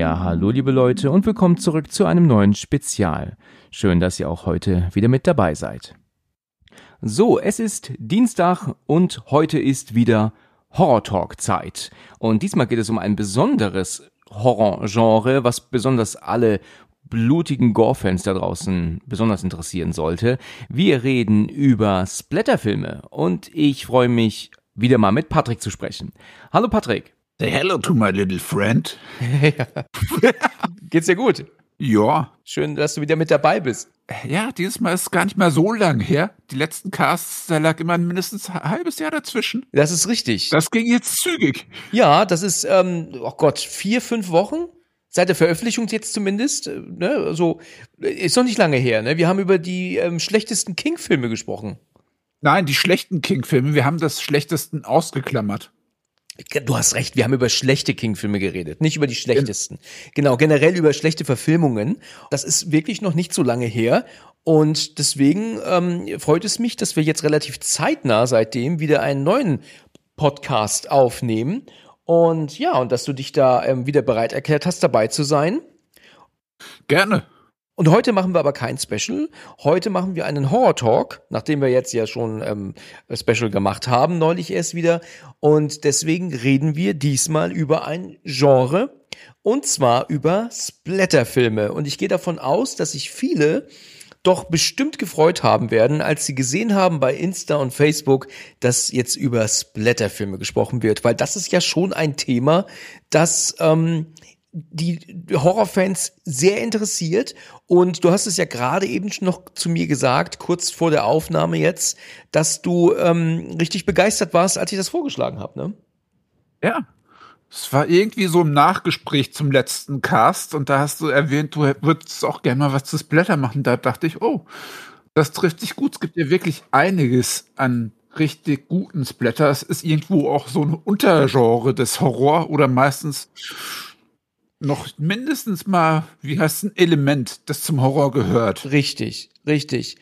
Ja, hallo liebe Leute und willkommen zurück zu einem neuen Spezial. Schön, dass ihr auch heute wieder mit dabei seid. So, es ist Dienstag und heute ist wieder Horror Talk Zeit. Und diesmal geht es um ein besonderes Horrorgenre, was besonders alle blutigen Gore-Fans da draußen besonders interessieren sollte. Wir reden über Splatterfilme und ich freue mich, wieder mal mit Patrick zu sprechen. Hallo Patrick. Say hello to my little friend. Geht's dir gut? Ja. Schön, dass du wieder mit dabei bist. Ja, dieses Mal ist es gar nicht mehr so lang her. Die letzten Casts, da lag immer mindestens ein halbes Jahr dazwischen. Das ist richtig. Das ging jetzt zügig. Ja, das ist, ähm, oh Gott, vier, fünf Wochen? Seit der Veröffentlichung jetzt zumindest, äh, ne, also ist noch nicht lange her, ne? Wir haben über die ähm, schlechtesten King-Filme gesprochen. Nein, die schlechten King-Filme, wir haben das schlechtesten ausgeklammert. Du hast recht, wir haben über schlechte King-Filme geredet, nicht über die schlechtesten. Genau, generell über schlechte Verfilmungen. Das ist wirklich noch nicht so lange her. Und deswegen ähm, freut es mich, dass wir jetzt relativ zeitnah seitdem wieder einen neuen Podcast aufnehmen. Und ja, und dass du dich da ähm, wieder bereit erklärt hast, dabei zu sein. Gerne. Und heute machen wir aber kein Special. Heute machen wir einen Horror Talk, nachdem wir jetzt ja schon ähm, Special gemacht haben, neulich erst wieder. Und deswegen reden wir diesmal über ein Genre. Und zwar über Splatterfilme. Und ich gehe davon aus, dass sich viele doch bestimmt gefreut haben werden, als sie gesehen haben bei Insta und Facebook, dass jetzt über Splatterfilme gesprochen wird, weil das ist ja schon ein Thema, das ähm, die Horrorfans sehr interessiert. Und du hast es ja gerade eben noch zu mir gesagt, kurz vor der Aufnahme jetzt, dass du ähm, richtig begeistert warst, als ich das vorgeschlagen habe, ne? Ja. Es war irgendwie so im Nachgespräch zum letzten Cast und da hast du erwähnt, du würdest auch gerne mal was zu Splatter machen. Da dachte ich, oh, das trifft sich gut. Es gibt ja wirklich einiges an richtig guten Splatter. Es ist irgendwo auch so ein Untergenre des Horror oder meistens noch mindestens mal, wie heißt ein Element, das zum Horror gehört. Richtig, richtig.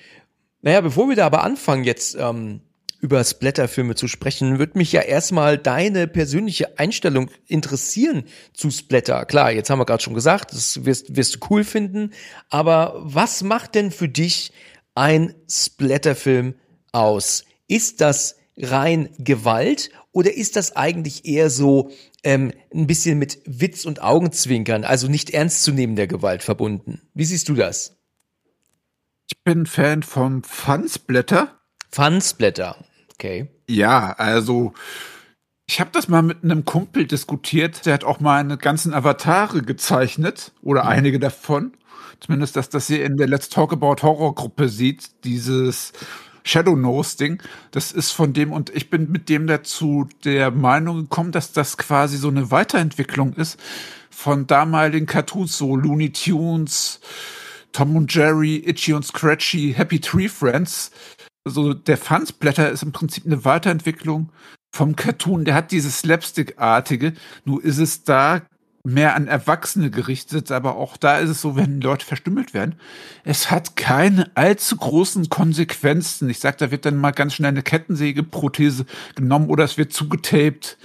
Naja, bevor wir da aber anfangen, jetzt ähm, über Splatterfilme zu sprechen, wird mich ja erstmal deine persönliche Einstellung interessieren zu Splatter. Klar, jetzt haben wir gerade schon gesagt, das wirst, wirst du cool finden, aber was macht denn für dich ein Splatterfilm aus? Ist das rein Gewalt oder ist das eigentlich eher so ähm, ein bisschen mit Witz und Augenzwinkern, also nicht ernstzunehmender Gewalt verbunden. Wie siehst du das? Ich bin Fan vom Fansblätter. Fansblätter, okay. Ja, also ich habe das mal mit einem Kumpel diskutiert. Der hat auch meine ganzen Avatare gezeichnet oder mhm. einige davon. Zumindest, dass das hier in der Let's Talk About Horror Gruppe sieht, dieses Shadow Nose Ding. Das ist von dem und ich bin mit dem dazu der Meinung gekommen, dass das quasi so eine Weiterentwicklung ist von damaligen Cartoons, so Looney Tunes, Tom und Jerry, Itchy und Scratchy, Happy Tree Friends. Also der Fansblätter ist im Prinzip eine Weiterentwicklung vom Cartoon. Der hat dieses Slapstick-artige. Nur ist es da mehr an Erwachsene gerichtet, aber auch da ist es so, wenn Leute verstümmelt werden. Es hat keine allzu großen Konsequenzen. Ich sag, da wird dann mal ganz schnell eine Kettensägeprothese genommen oder es wird zugetaped.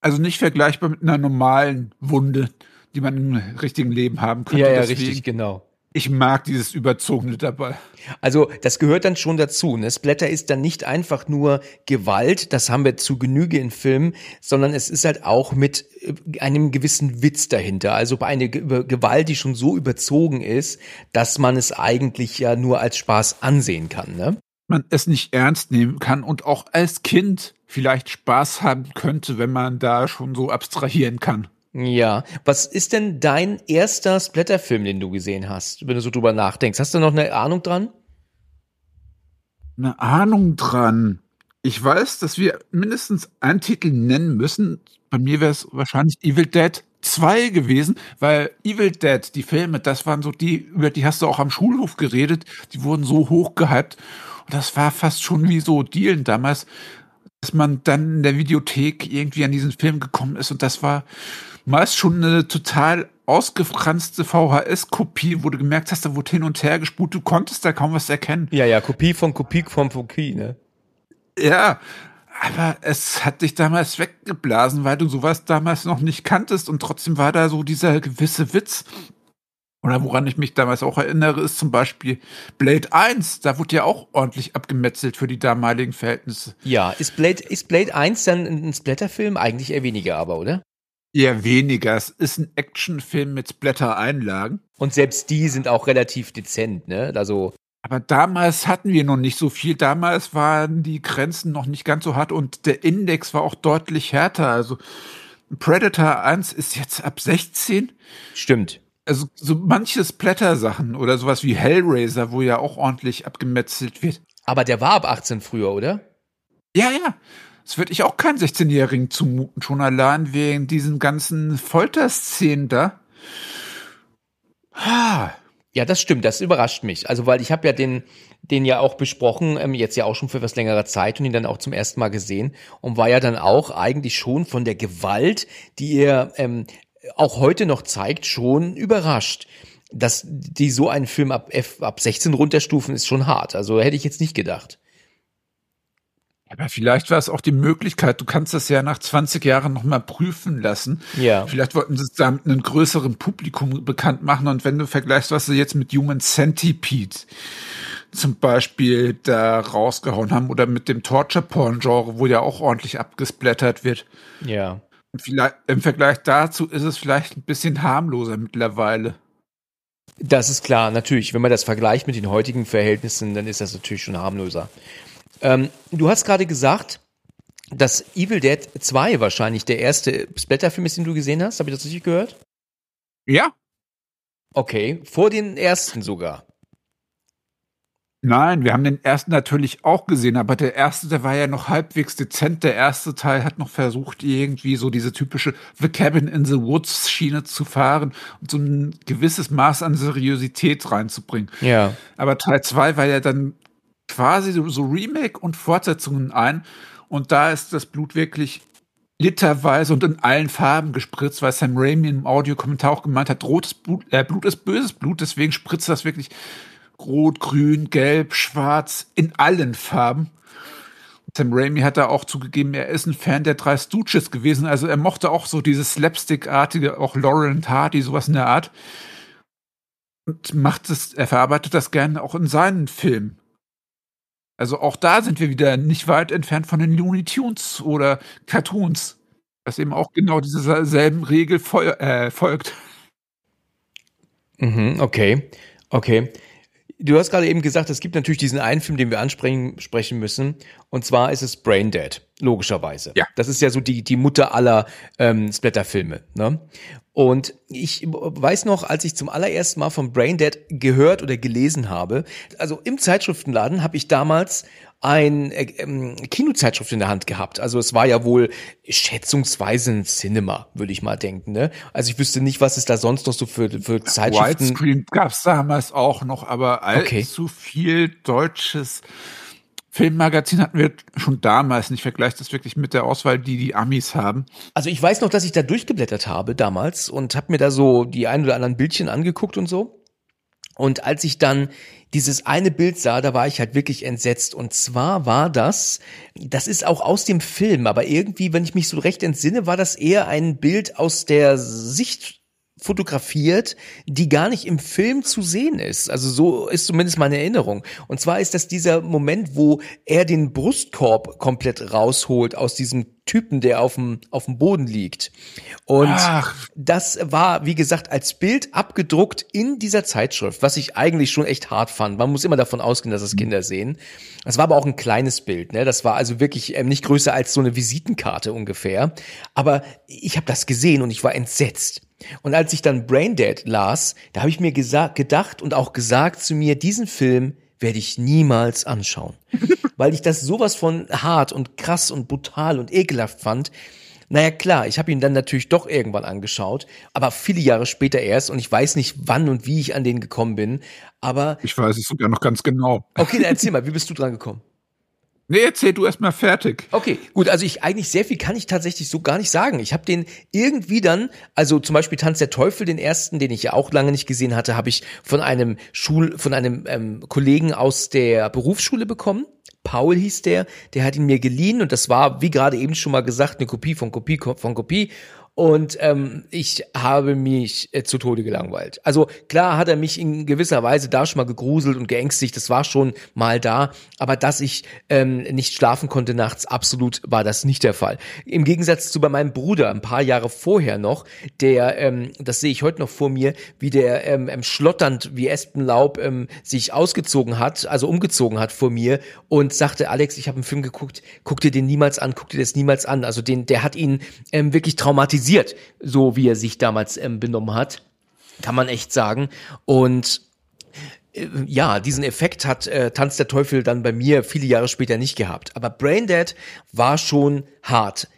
Also nicht vergleichbar mit einer normalen Wunde, die man im richtigen Leben haben könnte. Ja, ja, Deswegen, richtig, genau ich mag dieses Überzogene dabei. Also das gehört dann schon dazu. Ne? Splatter ist dann nicht einfach nur Gewalt, das haben wir zu Genüge in Filmen, sondern es ist halt auch mit äh, einem gewissen Witz dahinter. Also eine Gewalt, die schon so überzogen ist, dass man es eigentlich ja nur als Spaß ansehen kann. Ne? Man es nicht ernst nehmen kann und auch als Kind vielleicht Spaß haben könnte, wenn man da schon so abstrahieren kann. Ja, was ist denn dein erster Splatterfilm, den du gesehen hast, wenn du so drüber nachdenkst? Hast du noch eine Ahnung dran? Eine Ahnung dran. Ich weiß, dass wir mindestens einen Titel nennen müssen. Bei mir wäre es wahrscheinlich Evil Dead 2 gewesen, weil Evil Dead, die Filme, das waren so die, über die hast du auch am Schulhof geredet, die wurden so hoch gehypt. Und das war fast schon wie so Dealen damals, dass man dann in der Videothek irgendwie an diesen Film gekommen ist und das war meist schon eine total ausgefranste VHS-Kopie, wo du gemerkt hast, da wurde hin und her gespult, du konntest da kaum was erkennen. Ja, ja, Kopie von Kopie von Kopie, ne? Ja, aber es hat dich damals weggeblasen, weil du sowas damals noch nicht kanntest und trotzdem war da so dieser gewisse Witz. Oder woran ich mich damals auch erinnere, ist zum Beispiel Blade 1. Da wurde ja auch ordentlich abgemetzelt für die damaligen Verhältnisse. Ja, ist Blade, ist Blade 1 dann ein Splatterfilm? Eigentlich eher weniger, aber, oder? Eher weniger. Es ist ein Actionfilm mit Splatter-Einlagen. Und selbst die sind auch relativ dezent, ne? Also. Aber damals hatten wir noch nicht so viel. Damals waren die Grenzen noch nicht ganz so hart und der Index war auch deutlich härter. Also Predator 1 ist jetzt ab 16. Stimmt also so manche Splatter-Sachen oder sowas wie Hellraiser, wo ja auch ordentlich abgemetzelt wird. Aber der war ab 18 früher, oder? Ja, ja. Das würde ich auch keinen 16-Jährigen zumuten, schon allein wegen diesen ganzen Folterszenen da. Ah. Ja, das stimmt, das überrascht mich. Also, weil ich habe ja den, den ja auch besprochen, ähm, jetzt ja auch schon für was längerer Zeit und ihn dann auch zum ersten Mal gesehen und war ja dann auch eigentlich schon von der Gewalt, die er ähm, auch heute noch zeigt, schon überrascht. Dass die so einen Film ab, F, ab 16 runterstufen, ist schon hart. Also hätte ich jetzt nicht gedacht. Aber vielleicht war es auch die Möglichkeit, du kannst das ja nach 20 Jahren nochmal prüfen lassen. Ja. Vielleicht wollten sie es da mit einem größeren Publikum bekannt machen. Und wenn du vergleichst, was sie jetzt mit Human Centipede zum Beispiel da rausgehauen haben oder mit dem Torture-Porn-Genre, wo ja auch ordentlich abgesplättert wird. Ja. Vielleicht, Im Vergleich dazu ist es vielleicht ein bisschen harmloser mittlerweile. Das ist klar, natürlich. Wenn man das vergleicht mit den heutigen Verhältnissen, dann ist das natürlich schon harmloser. Ähm, du hast gerade gesagt, dass Evil Dead 2 wahrscheinlich der erste Splatterfilm ist, den du gesehen hast. Habe ich das richtig gehört? Ja. Okay, vor den ersten sogar. Nein, wir haben den ersten natürlich auch gesehen, aber der erste, der war ja noch halbwegs dezent. Der erste Teil hat noch versucht, irgendwie so diese typische The Cabin in the Woods Schiene zu fahren und so ein gewisses Maß an Seriosität reinzubringen. Ja. Aber Teil zwei war ja dann quasi so, so Remake und Fortsetzungen ein. Und da ist das Blut wirklich literweise und in allen Farben gespritzt, weil Sam Raimi im Audiokommentar auch gemeint hat, rotes Blut, äh, Blut ist böses Blut, deswegen spritzt das wirklich Rot, Grün, Gelb, Schwarz, in allen Farben. Sam Raimi hat da auch zugegeben, er ist ein Fan der drei Stooges gewesen. Also er mochte auch so dieses Slapstick-artige, auch Lauren Hardy, sowas in der Art. Und macht es, er verarbeitet das gerne auch in seinen Filmen. Also auch da sind wir wieder nicht weit entfernt von den Looney Tunes oder Cartoons, das eben auch genau dieser selben Regel fol äh, folgt. Mhm, okay, okay. Du hast gerade eben gesagt, es gibt natürlich diesen einen Film, den wir ansprechen sprechen müssen. Und zwar ist es Brain Dead, logischerweise. Ja. Das ist ja so die, die Mutter aller ähm, Splatter-Filme. Ne? Und ich weiß noch, als ich zum allerersten Mal von Brain Dead gehört oder gelesen habe, also im Zeitschriftenladen habe ich damals ein äh, ähm, Kinozeitschrift in der Hand gehabt. Also es war ja wohl schätzungsweise ein Cinema, würde ich mal denken. Ne? Also ich wüsste nicht, was es da sonst noch so für, für Zeitschriften. Widescreen gab es damals auch noch, aber allzu okay. viel deutsches Filmmagazin hatten wir schon damals nicht. Vergleicht das wirklich mit der Auswahl, die die Amis haben. Also ich weiß noch, dass ich da durchgeblättert habe damals und habe mir da so die ein oder anderen Bildchen angeguckt und so. Und als ich dann dieses eine Bild sah, da war ich halt wirklich entsetzt. Und zwar war das, das ist auch aus dem Film, aber irgendwie, wenn ich mich so recht entsinne, war das eher ein Bild aus der Sicht fotografiert, die gar nicht im Film zu sehen ist. Also so ist zumindest meine Erinnerung. Und zwar ist das dieser Moment, wo er den Brustkorb komplett rausholt aus diesem Typen, der auf dem, auf dem Boden liegt. Und Ach. das war, wie gesagt, als Bild abgedruckt in dieser Zeitschrift, was ich eigentlich schon echt hart fand. Man muss immer davon ausgehen, dass es Kinder sehen. Das war aber auch ein kleines Bild, ne? Das war also wirklich ähm, nicht größer als so eine Visitenkarte ungefähr. Aber ich habe das gesehen und ich war entsetzt. Und als ich dann Braindead las, da habe ich mir gedacht und auch gesagt zu mir, diesen Film werde ich niemals anschauen. Weil ich das sowas von hart und krass und brutal und ekelhaft fand. Naja, klar, ich habe ihn dann natürlich doch irgendwann angeschaut, aber viele Jahre später erst und ich weiß nicht, wann und wie ich an den gekommen bin, aber. Ich weiß es sogar noch ganz genau. Okay, dann erzähl mal, wie bist du dran gekommen? Nee, erzähl du erst mal fertig. Okay, gut, also ich eigentlich sehr viel kann ich tatsächlich so gar nicht sagen. Ich habe den irgendwie dann, also zum Beispiel Tanz der Teufel, den ersten, den ich ja auch lange nicht gesehen hatte, habe ich von einem Schul, von einem ähm, Kollegen aus der Berufsschule bekommen. Paul hieß der, der hat ihn mir geliehen und das war, wie gerade eben schon mal gesagt, eine Kopie von Kopie von Kopie. Und ähm, ich habe mich äh, zu Tode gelangweilt. Also klar hat er mich in gewisser Weise da schon mal gegruselt und geängstigt, das war schon mal da, aber dass ich ähm, nicht schlafen konnte nachts, absolut war das nicht der Fall. Im Gegensatz zu bei meinem Bruder ein paar Jahre vorher noch, der, ähm, das sehe ich heute noch vor mir, wie der ähm, ähm, schlotternd wie Espenlaub ähm, sich ausgezogen hat, also umgezogen hat vor mir und sagte, Alex, ich habe einen Film geguckt, guck dir den niemals an, guck dir das niemals an. Also den, der hat ihn ähm, wirklich traumatisiert kritisiert, so wie er sich damals ähm, benommen hat, kann man echt sagen. Und äh, ja, diesen Effekt hat äh, Tanz der Teufel dann bei mir viele Jahre später nicht gehabt. Aber Braindead war schon hart.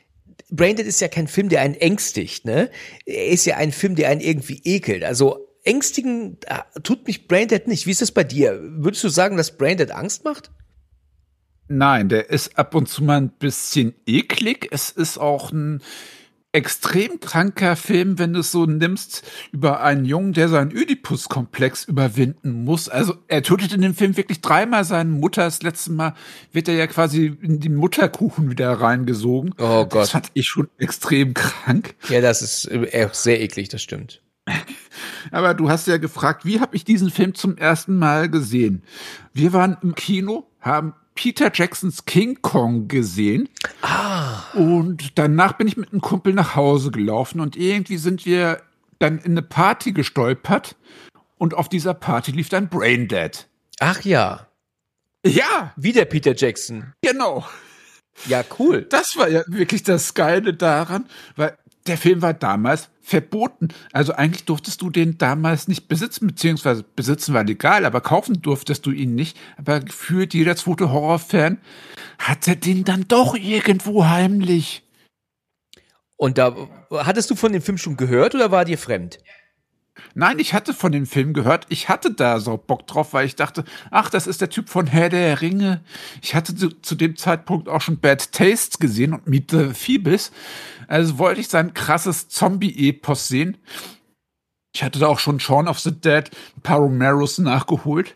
Braindead ist ja kein Film, der einen ängstigt, ne? Er ist ja ein Film, der einen irgendwie ekelt. Also ängstigen äh, tut mich Braindead nicht. Wie ist das bei dir? Würdest du sagen, dass Braindead Angst macht? Nein, der ist ab und zu mal ein bisschen eklig. Es ist auch ein extrem kranker Film, wenn du es so nimmst, über einen Jungen, der seinen Oedipus-Komplex überwinden muss. Also er tötet in dem Film wirklich dreimal seine Mutter. Das letzte Mal wird er ja quasi in den Mutterkuchen wieder reingesogen. Oh Gott. Das fand ich schon extrem krank. Ja, das ist äh, sehr eklig, das stimmt. Aber du hast ja gefragt, wie habe ich diesen Film zum ersten Mal gesehen? Wir waren im Kino, haben Peter Jacksons King Kong gesehen. Ah. Und danach bin ich mit einem Kumpel nach Hause gelaufen und irgendwie sind wir dann in eine Party gestolpert und auf dieser Party lief dann Braindead. Ach ja. Ja. Wieder Peter Jackson. Genau. Ja, cool. Das war ja wirklich das Geile daran, weil der Film war damals verboten. Also eigentlich durftest du den damals nicht besitzen, beziehungsweise besitzen war legal, aber kaufen durftest du ihn nicht. Aber gefühlt jeder zweite Horrorfan hatte den dann doch irgendwo heimlich. Und da hattest du von dem Film schon gehört oder war dir fremd? Nein, ich hatte von dem Film gehört. Ich hatte da so Bock drauf, weil ich dachte, ach, das ist der Typ von Herr der Ringe. Ich hatte zu, zu dem Zeitpunkt auch schon Bad Taste gesehen und Meet the Phoebus. Also wollte ich sein krasses Zombie-Epos sehen. Ich hatte da auch schon Shaun of the Dead, ein paar Romeros nachgeholt.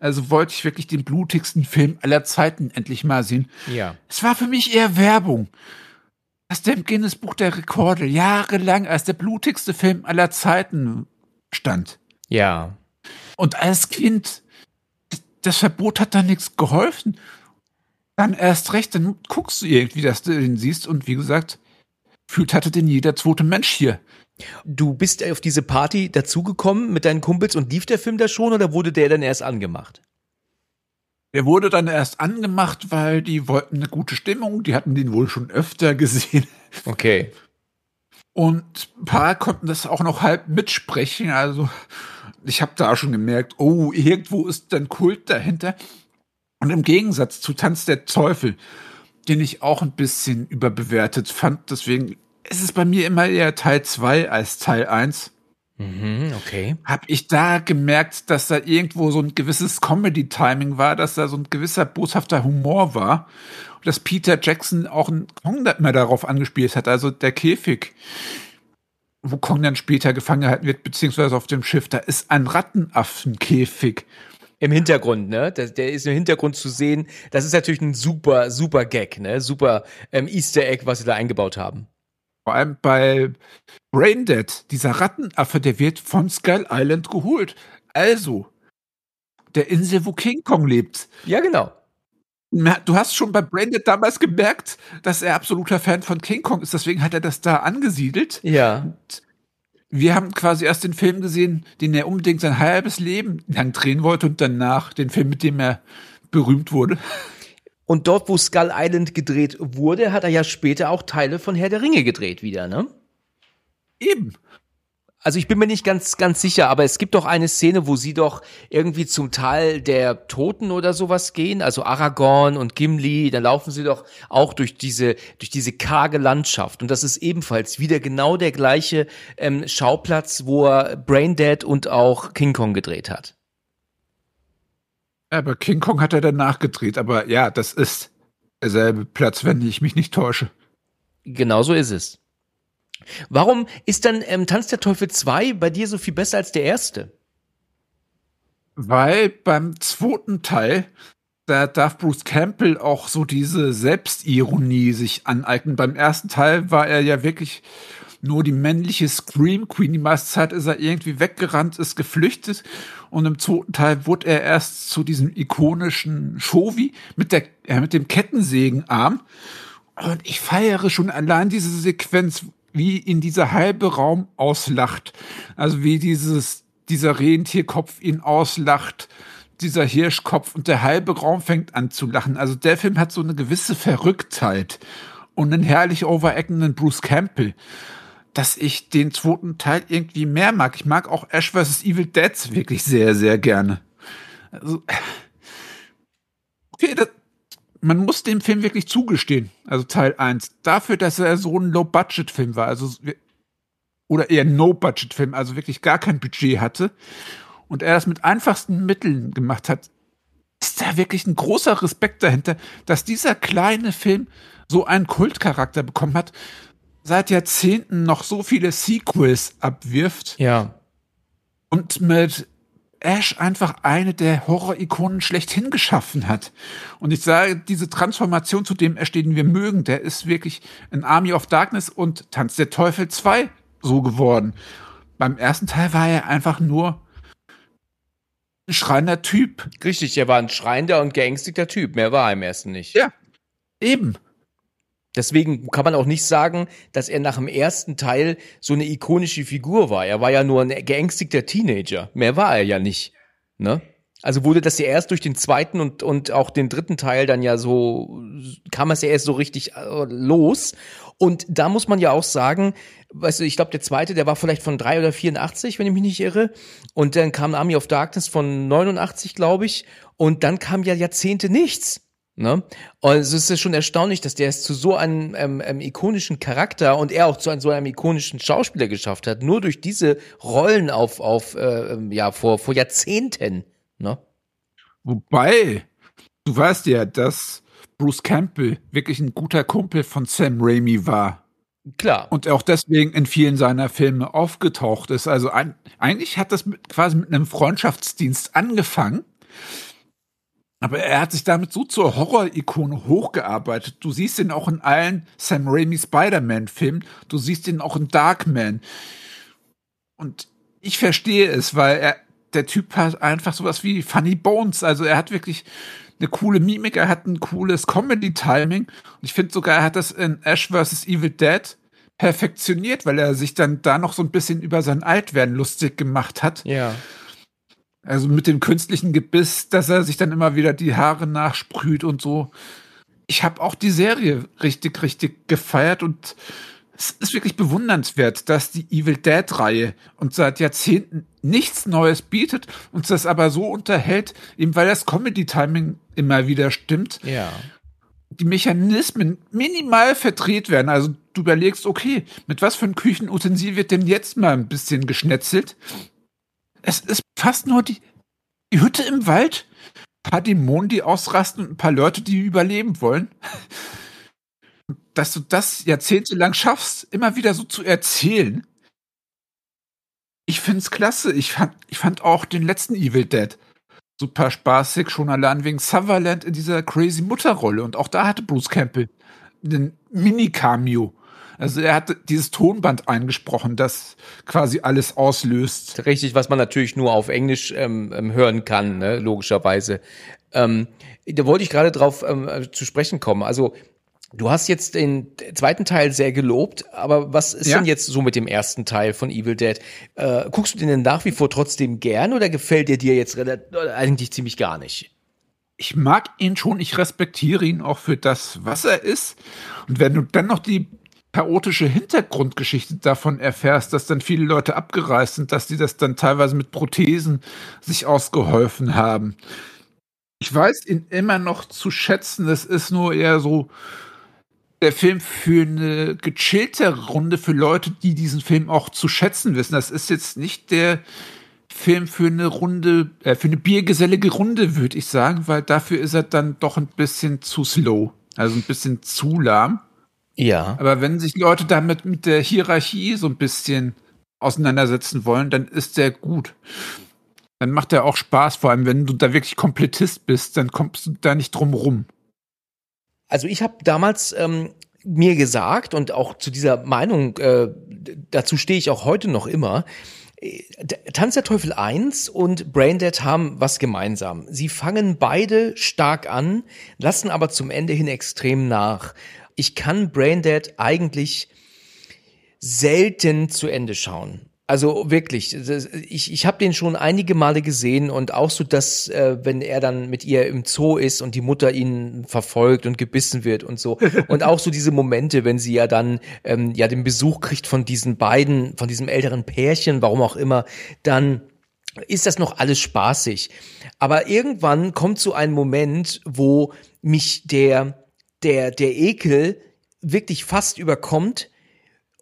Also wollte ich wirklich den blutigsten Film aller Zeiten endlich mal sehen. Ja. Es war für mich eher Werbung. Das dem Guinness Buch der Rekorde jahrelang als der blutigste Film aller Zeiten stand. Ja. Und als Kind, das Verbot hat da nichts geholfen. Dann erst recht, dann guckst du irgendwie, dass du den siehst und wie gesagt, fühlt hatte den jeder zweite Mensch hier. Du bist auf diese Party dazugekommen mit deinen Kumpels und lief der Film da schon oder wurde der dann erst angemacht? Der wurde dann erst angemacht, weil die wollten eine gute Stimmung. Die hatten den wohl schon öfter gesehen. Okay. Und ein paar konnten das auch noch halb mitsprechen. Also ich habe da schon gemerkt, oh, irgendwo ist dann Kult dahinter. Und im Gegensatz zu Tanz der Teufel, den ich auch ein bisschen überbewertet fand, deswegen ist es bei mir immer eher Teil 2 als Teil 1. Mhm, okay. Habe ich da gemerkt, dass da irgendwo so ein gewisses Comedy-Timing war, dass da so ein gewisser boshafter Humor war. Und dass Peter Jackson auch ein Kong mehr darauf angespielt hat, also der Käfig, wo Kong dann später gefangen gehalten wird, beziehungsweise auf dem Schiff, da ist ein Rattenaffenkäfig. Im Hintergrund, ne? Der, der ist im Hintergrund zu sehen. Das ist natürlich ein super, super Gag, ne? Super ähm, Easter Egg, was sie da eingebaut haben. Vor allem bei Braindead, dieser Rattenaffe, der wird von Skull Island geholt. Also, der Insel, wo King Kong lebt. Ja, genau. Du hast schon bei Braindead damals gemerkt, dass er absoluter Fan von King Kong ist, deswegen hat er das da angesiedelt. Ja. Und wir haben quasi erst den Film gesehen, den er unbedingt sein halbes Leben lang drehen wollte und danach den Film, mit dem er berühmt wurde. Und dort, wo Skull Island gedreht wurde, hat er ja später auch Teile von Herr der Ringe gedreht wieder, ne? Eben. Also ich bin mir nicht ganz, ganz sicher, aber es gibt doch eine Szene, wo sie doch irgendwie zum Teil der Toten oder sowas gehen, also Aragorn und Gimli, da laufen sie doch auch durch diese, durch diese karge Landschaft. Und das ist ebenfalls wieder genau der gleiche ähm, Schauplatz, wo er Braindead und auch King Kong gedreht hat. Aber King Kong hat er danach gedreht, aber ja, das ist derselbe Platz, wenn ich mich nicht täusche. Genau so ist es. Warum ist dann ähm, Tanz der Teufel 2 bei dir so viel besser als der erste? Weil beim zweiten Teil, da darf Bruce Campbell auch so diese Selbstironie sich aneignen. Beim ersten Teil war er ja wirklich nur die männliche Scream Queen. Die meiste Zeit ist er irgendwie weggerannt, ist geflüchtet. Und im zweiten Teil wurde er erst zu diesem ikonischen Shovi mit, der, äh, mit dem Kettensägenarm. Und ich feiere schon allein diese Sequenz, wie ihn dieser halbe Raum auslacht. Also wie dieses, dieser Rentierkopf ihn auslacht, dieser Hirschkopf und der halbe Raum fängt an zu lachen. Also der Film hat so eine gewisse Verrücktheit und einen herrlich overactenden Bruce Campbell, dass ich den zweiten Teil irgendwie mehr mag. Ich mag auch Ash vs. Evil Dead wirklich sehr, sehr gerne. Also, okay, das, man muss dem Film wirklich zugestehen, also Teil 1, dafür, dass er so ein Low-Budget-Film war, also oder eher No-Budget-Film, also wirklich gar kein Budget hatte und er das mit einfachsten Mitteln gemacht hat, ist da wirklich ein großer Respekt dahinter, dass dieser kleine Film so einen Kultcharakter bekommen hat, seit Jahrzehnten noch so viele Sequels abwirft. Ja. Und mit Ash einfach eine der Horror-Ikonen schlechthin geschaffen hat. Und ich sage, diese Transformation zu dem Ash, den wir mögen, der ist wirklich in Army of Darkness und Tanz der Teufel 2 so geworden. Beim ersten Teil war er einfach nur ein schreiender Typ. Richtig, er war ein schreiender und geängstigter Typ. Mehr war er im ersten nicht. Ja, eben. Deswegen kann man auch nicht sagen, dass er nach dem ersten Teil so eine ikonische Figur war. Er war ja nur ein geängstigter Teenager. Mehr war er ja nicht. Ne? Also wurde das ja erst durch den zweiten und, und auch den dritten Teil dann ja so, kam es ja erst so richtig äh, los. Und da muss man ja auch sagen, weißt du, ich glaube, der zweite, der war vielleicht von drei oder 84, wenn ich mich nicht irre. Und dann kam Army of Darkness von 89, glaube ich. Und dann kam ja Jahrzehnte nichts. Ne? Und es ist schon erstaunlich, dass der es zu so einem ähm, ähm, ikonischen Charakter und er auch zu einem, so einem ikonischen Schauspieler geschafft hat, nur durch diese Rollen auf, auf äh, ähm, ja, vor, vor Jahrzehnten. Ne? Wobei, du weißt ja, dass Bruce Campbell wirklich ein guter Kumpel von Sam Raimi war. Klar. Und auch deswegen in vielen seiner Filme aufgetaucht ist. Also ein, eigentlich hat das mit, quasi mit einem Freundschaftsdienst angefangen. Aber er hat sich damit so zur Horror-Ikone hochgearbeitet. Du siehst ihn auch in allen Sam Raimi Spider-Man-Filmen. Du siehst ihn auch in Darkman. Und ich verstehe es, weil er, der Typ hat einfach sowas wie Funny Bones. Also er hat wirklich eine coole Mimik, er hat ein cooles Comedy-Timing. Und ich finde sogar, er hat das in Ash vs. Evil Dead perfektioniert, weil er sich dann da noch so ein bisschen über sein Altwerden lustig gemacht hat. Ja. Also mit dem künstlichen Gebiss, dass er sich dann immer wieder die Haare nachsprüht und so. Ich habe auch die Serie richtig, richtig gefeiert und es ist wirklich bewundernswert, dass die Evil Dead-Reihe uns seit Jahrzehnten nichts Neues bietet, uns das aber so unterhält, eben weil das Comedy-Timing immer wieder stimmt. Ja. Die Mechanismen minimal verdreht werden. Also du überlegst, okay, mit was für einem Küchenutensil wird denn jetzt mal ein bisschen geschnetzelt? Es ist fast nur die, die Hütte im Wald, ein paar Dämonen, die ausrasten und ein paar Leute, die überleben wollen. Dass du das jahrzehntelang schaffst, immer wieder so zu erzählen. Ich find's klasse. Ich fand, ich fand auch den letzten Evil Dead super spaßig, schon allein wegen Sutherland in dieser crazy Mutterrolle. Und auch da hatte Bruce Campbell einen Mini-Cameo. Also er hat dieses Tonband eingesprochen, das quasi alles auslöst. Richtig, was man natürlich nur auf Englisch ähm, ähm hören kann, ne? logischerweise. Ähm, da wollte ich gerade drauf ähm, zu sprechen kommen. Also Du hast jetzt den zweiten Teil sehr gelobt, aber was ist ja. denn jetzt so mit dem ersten Teil von Evil Dead? Äh, guckst du den denn nach wie vor trotzdem gern oder gefällt der dir jetzt eigentlich ziemlich gar nicht? Ich mag ihn schon, ich respektiere ihn auch für das, was er ist. Und wenn du dann noch die chaotische Hintergrundgeschichte davon erfährst, dass dann viele Leute abgereist sind, dass die das dann teilweise mit Prothesen sich ausgeholfen haben. Ich weiß ihn immer noch zu schätzen, es ist nur eher so der Film für eine gechillte Runde für Leute, die diesen Film auch zu schätzen wissen. Das ist jetzt nicht der Film für eine Runde, äh, für eine biergesellige Runde, würde ich sagen, weil dafür ist er dann doch ein bisschen zu slow, also ein bisschen zu lahm. Ja. Aber wenn sich Leute damit mit der Hierarchie so ein bisschen auseinandersetzen wollen, dann ist der gut. Dann macht er auch Spaß, vor allem wenn du da wirklich Komplettist bist, dann kommst du da nicht drum rum. Also ich habe damals ähm, mir gesagt und auch zu dieser Meinung, äh, dazu stehe ich auch heute noch immer, äh, Tanz der Teufel 1 und Braindead haben was gemeinsam. Sie fangen beide stark an, lassen aber zum Ende hin extrem nach ich kann Braindead eigentlich selten zu Ende schauen. Also wirklich, ich, ich habe den schon einige Male gesehen und auch so, dass äh, wenn er dann mit ihr im Zoo ist und die Mutter ihn verfolgt und gebissen wird und so und auch so diese Momente, wenn sie ja dann ähm, ja den Besuch kriegt von diesen beiden, von diesem älteren Pärchen, warum auch immer, dann ist das noch alles spaßig. Aber irgendwann kommt so ein Moment, wo mich der der, der Ekel wirklich fast überkommt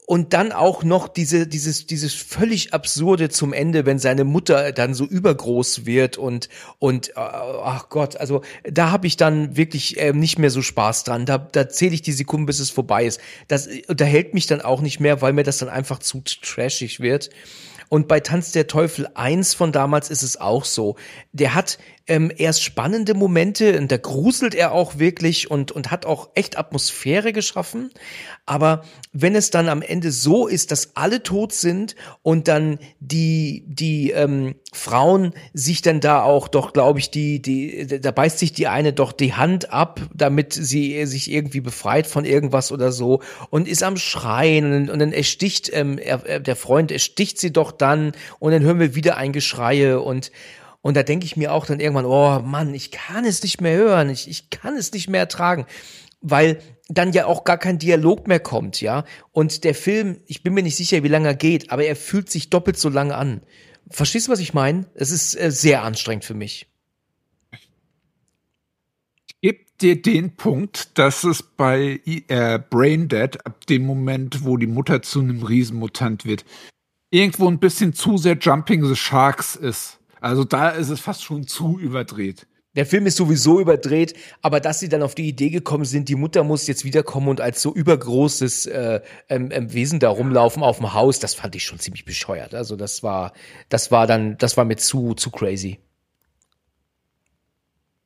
und dann auch noch diese, dieses, dieses völlig absurde zum Ende, wenn seine Mutter dann so übergroß wird und, und, äh, ach Gott, also da habe ich dann wirklich äh, nicht mehr so Spaß dran. Da, da zähle ich die Sekunden, bis es vorbei ist. Das unterhält mich dann auch nicht mehr, weil mir das dann einfach zu trashig wird. Und bei Tanz der Teufel 1 von damals ist es auch so. Der hat ähm, erst spannende Momente und da gruselt er auch wirklich und, und hat auch echt Atmosphäre geschaffen. Aber wenn es dann am Ende so ist, dass alle tot sind und dann die, die ähm, Frauen sich dann da auch doch, glaube ich, die, die, da beißt sich die eine doch die Hand ab, damit sie sich irgendwie befreit von irgendwas oder so und ist am Schreien und, und dann ersticht, ähm, er, der Freund ersticht sie doch dann und dann hören wir wieder ein Geschreie und und da denke ich mir auch dann irgendwann, oh Mann, ich kann es nicht mehr hören, ich, ich kann es nicht mehr ertragen, weil dann ja auch gar kein Dialog mehr kommt, ja. Und der Film, ich bin mir nicht sicher, wie lange er geht, aber er fühlt sich doppelt so lange an. Verstehst du, was ich meine? Es ist äh, sehr anstrengend für mich. Ich gebe dir den Punkt, dass es bei äh, Brain Dead ab dem Moment, wo die Mutter zu einem Riesenmutant wird, irgendwo ein bisschen zu sehr Jumping the Sharks ist. Also da ist es fast schon zu überdreht. Der Film ist sowieso überdreht, aber dass sie dann auf die Idee gekommen sind, die Mutter muss jetzt wiederkommen und als so übergroßes äh, ähm, ähm, Wesen da rumlaufen auf dem Haus, das fand ich schon ziemlich bescheuert. Also das war, das war dann, das war mir zu, zu crazy.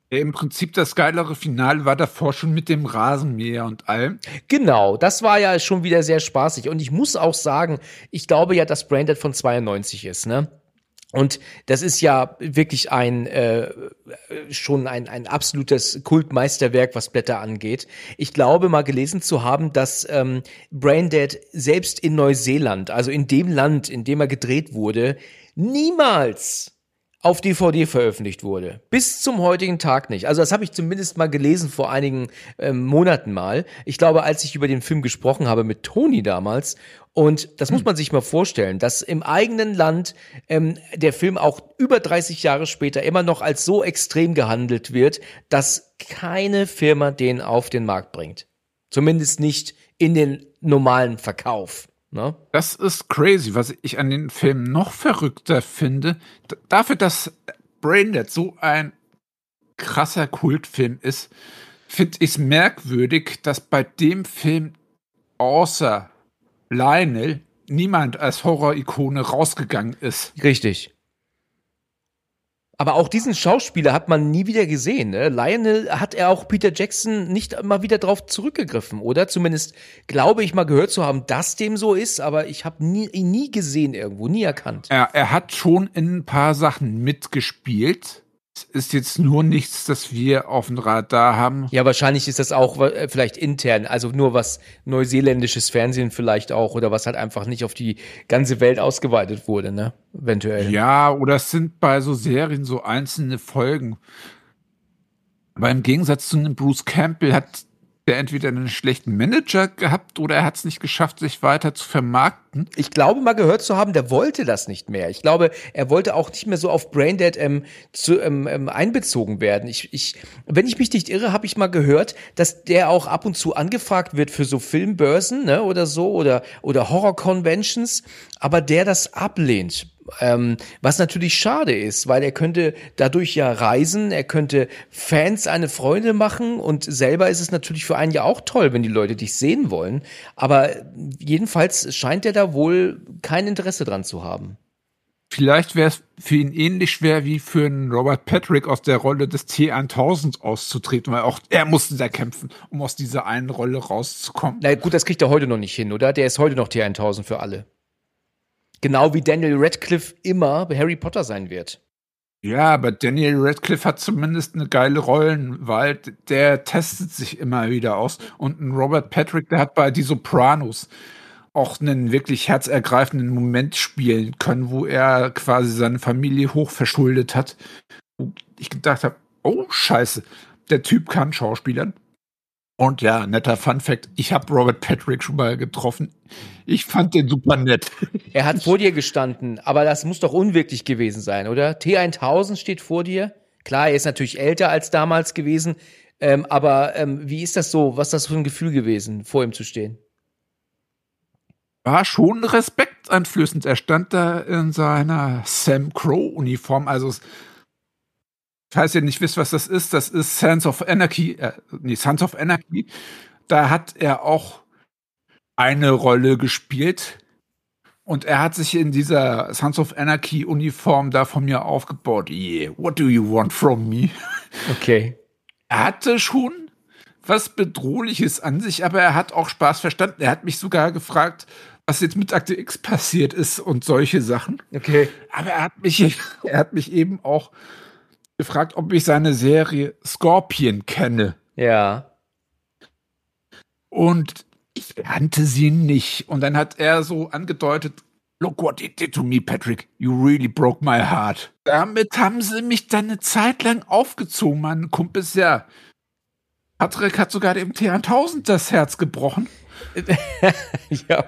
Im Prinzip das geilere Finale war davor schon mit dem Rasenmäher und allem. Genau, das war ja schon wieder sehr spaßig. Und ich muss auch sagen, ich glaube ja, dass Branded von 92 ist, ne? Und das ist ja wirklich ein äh, schon ein, ein absolutes Kultmeisterwerk, was Blätter angeht. Ich glaube mal gelesen zu haben, dass ähm, Braindead selbst in Neuseeland, also in dem Land, in dem er gedreht wurde, niemals auf DVD veröffentlicht wurde. Bis zum heutigen Tag nicht. Also das habe ich zumindest mal gelesen vor einigen ähm, Monaten mal. Ich glaube, als ich über den Film gesprochen habe mit Toni damals. Und das muss hm. man sich mal vorstellen, dass im eigenen Land ähm, der Film auch über 30 Jahre später immer noch als so extrem gehandelt wird, dass keine Firma den auf den Markt bringt. Zumindest nicht in den normalen Verkauf. Ne? Das ist crazy. Was ich an den Film noch verrückter finde, dafür, dass Braindead so ein krasser Kultfilm ist, finde ich es merkwürdig, dass bei dem Film außer Lionel niemand als Horror-Ikone rausgegangen ist. Richtig. Aber auch diesen Schauspieler hat man nie wieder gesehen. Ne? Lionel hat er auch Peter Jackson nicht mal wieder drauf zurückgegriffen, oder? Zumindest glaube ich mal gehört zu haben, dass dem so ist, aber ich habe ihn nie gesehen irgendwo, nie erkannt. Er, er hat schon in ein paar Sachen mitgespielt ist jetzt nur nichts, das wir auf dem Radar haben. Ja, wahrscheinlich ist das auch äh, vielleicht intern, also nur was neuseeländisches Fernsehen vielleicht auch oder was halt einfach nicht auf die ganze Welt ausgeweitet wurde, ne? Eventuell. Ja, oder es sind bei so Serien so einzelne Folgen. Aber im Gegensatz zu einem Bruce Campbell hat der entweder einen schlechten Manager gehabt oder er hat es nicht geschafft, sich weiter zu vermarkten. Ich glaube mal gehört zu haben, der wollte das nicht mehr. Ich glaube, er wollte auch nicht mehr so auf Braindead ähm, zu, ähm, ähm, einbezogen werden. Ich, ich, wenn ich mich nicht irre, habe ich mal gehört, dass der auch ab und zu angefragt wird für so Filmbörsen ne, oder so oder, oder Horror-Conventions, aber der das ablehnt. Ähm, was natürlich schade ist, weil er könnte dadurch ja reisen, er könnte Fans eine Freude machen und selber ist es natürlich für einen ja auch toll, wenn die Leute dich sehen wollen. Aber jedenfalls scheint er da wohl kein Interesse dran zu haben. Vielleicht wäre es für ihn ähnlich schwer wie für einen Robert Patrick aus der Rolle des T1000 auszutreten, weil auch er musste da kämpfen, um aus dieser einen Rolle rauszukommen. Na gut, das kriegt er heute noch nicht hin, oder? Der ist heute noch T1000 für alle. Genau wie Daniel Radcliffe immer Harry Potter sein wird. Ja, aber Daniel Radcliffe hat zumindest eine geile Rollenwahl. Der testet sich immer wieder aus. Und ein Robert Patrick, der hat bei Die Sopranos auch einen wirklich herzergreifenden Moment spielen können, wo er quasi seine Familie hochverschuldet hat. Wo ich gedacht habe, oh Scheiße, der Typ kann Schauspielern. Und ja, netter Fun Fact, ich habe Robert Patrick schon mal getroffen. Ich fand den super nett. Er hat vor dir gestanden, aber das muss doch unwirklich gewesen sein, oder? T1000 steht vor dir. Klar, er ist natürlich älter als damals gewesen, ähm, aber ähm, wie ist das so? Was ist das für ein Gefühl gewesen, vor ihm zu stehen? War schon respekteinflößend. Er stand da in seiner Sam Crow-Uniform, also falls ihr nicht wisst, was das ist, das ist Sons of Anarchy, äh, nee, Sons of Anarchy. Da hat er auch eine Rolle gespielt. Und er hat sich in dieser Sons of Anarchy Uniform da von mir aufgebaut. Yeah, what do you want from me? Okay. Er hatte schon was Bedrohliches an sich, aber er hat auch Spaß verstanden. Er hat mich sogar gefragt, was jetzt mit Akte X passiert ist und solche Sachen. Okay. Aber er hat mich, er hat mich eben auch gefragt, ob ich seine Serie Scorpion kenne. Ja. Und ich kannte sie nicht. Und dann hat er so angedeutet, Look what it did to me, Patrick. You really broke my heart. Damit haben sie mich dann eine Zeit lang aufgezogen, mein Kumpel ja. Patrick hat sogar dem T1000 das Herz gebrochen. ja.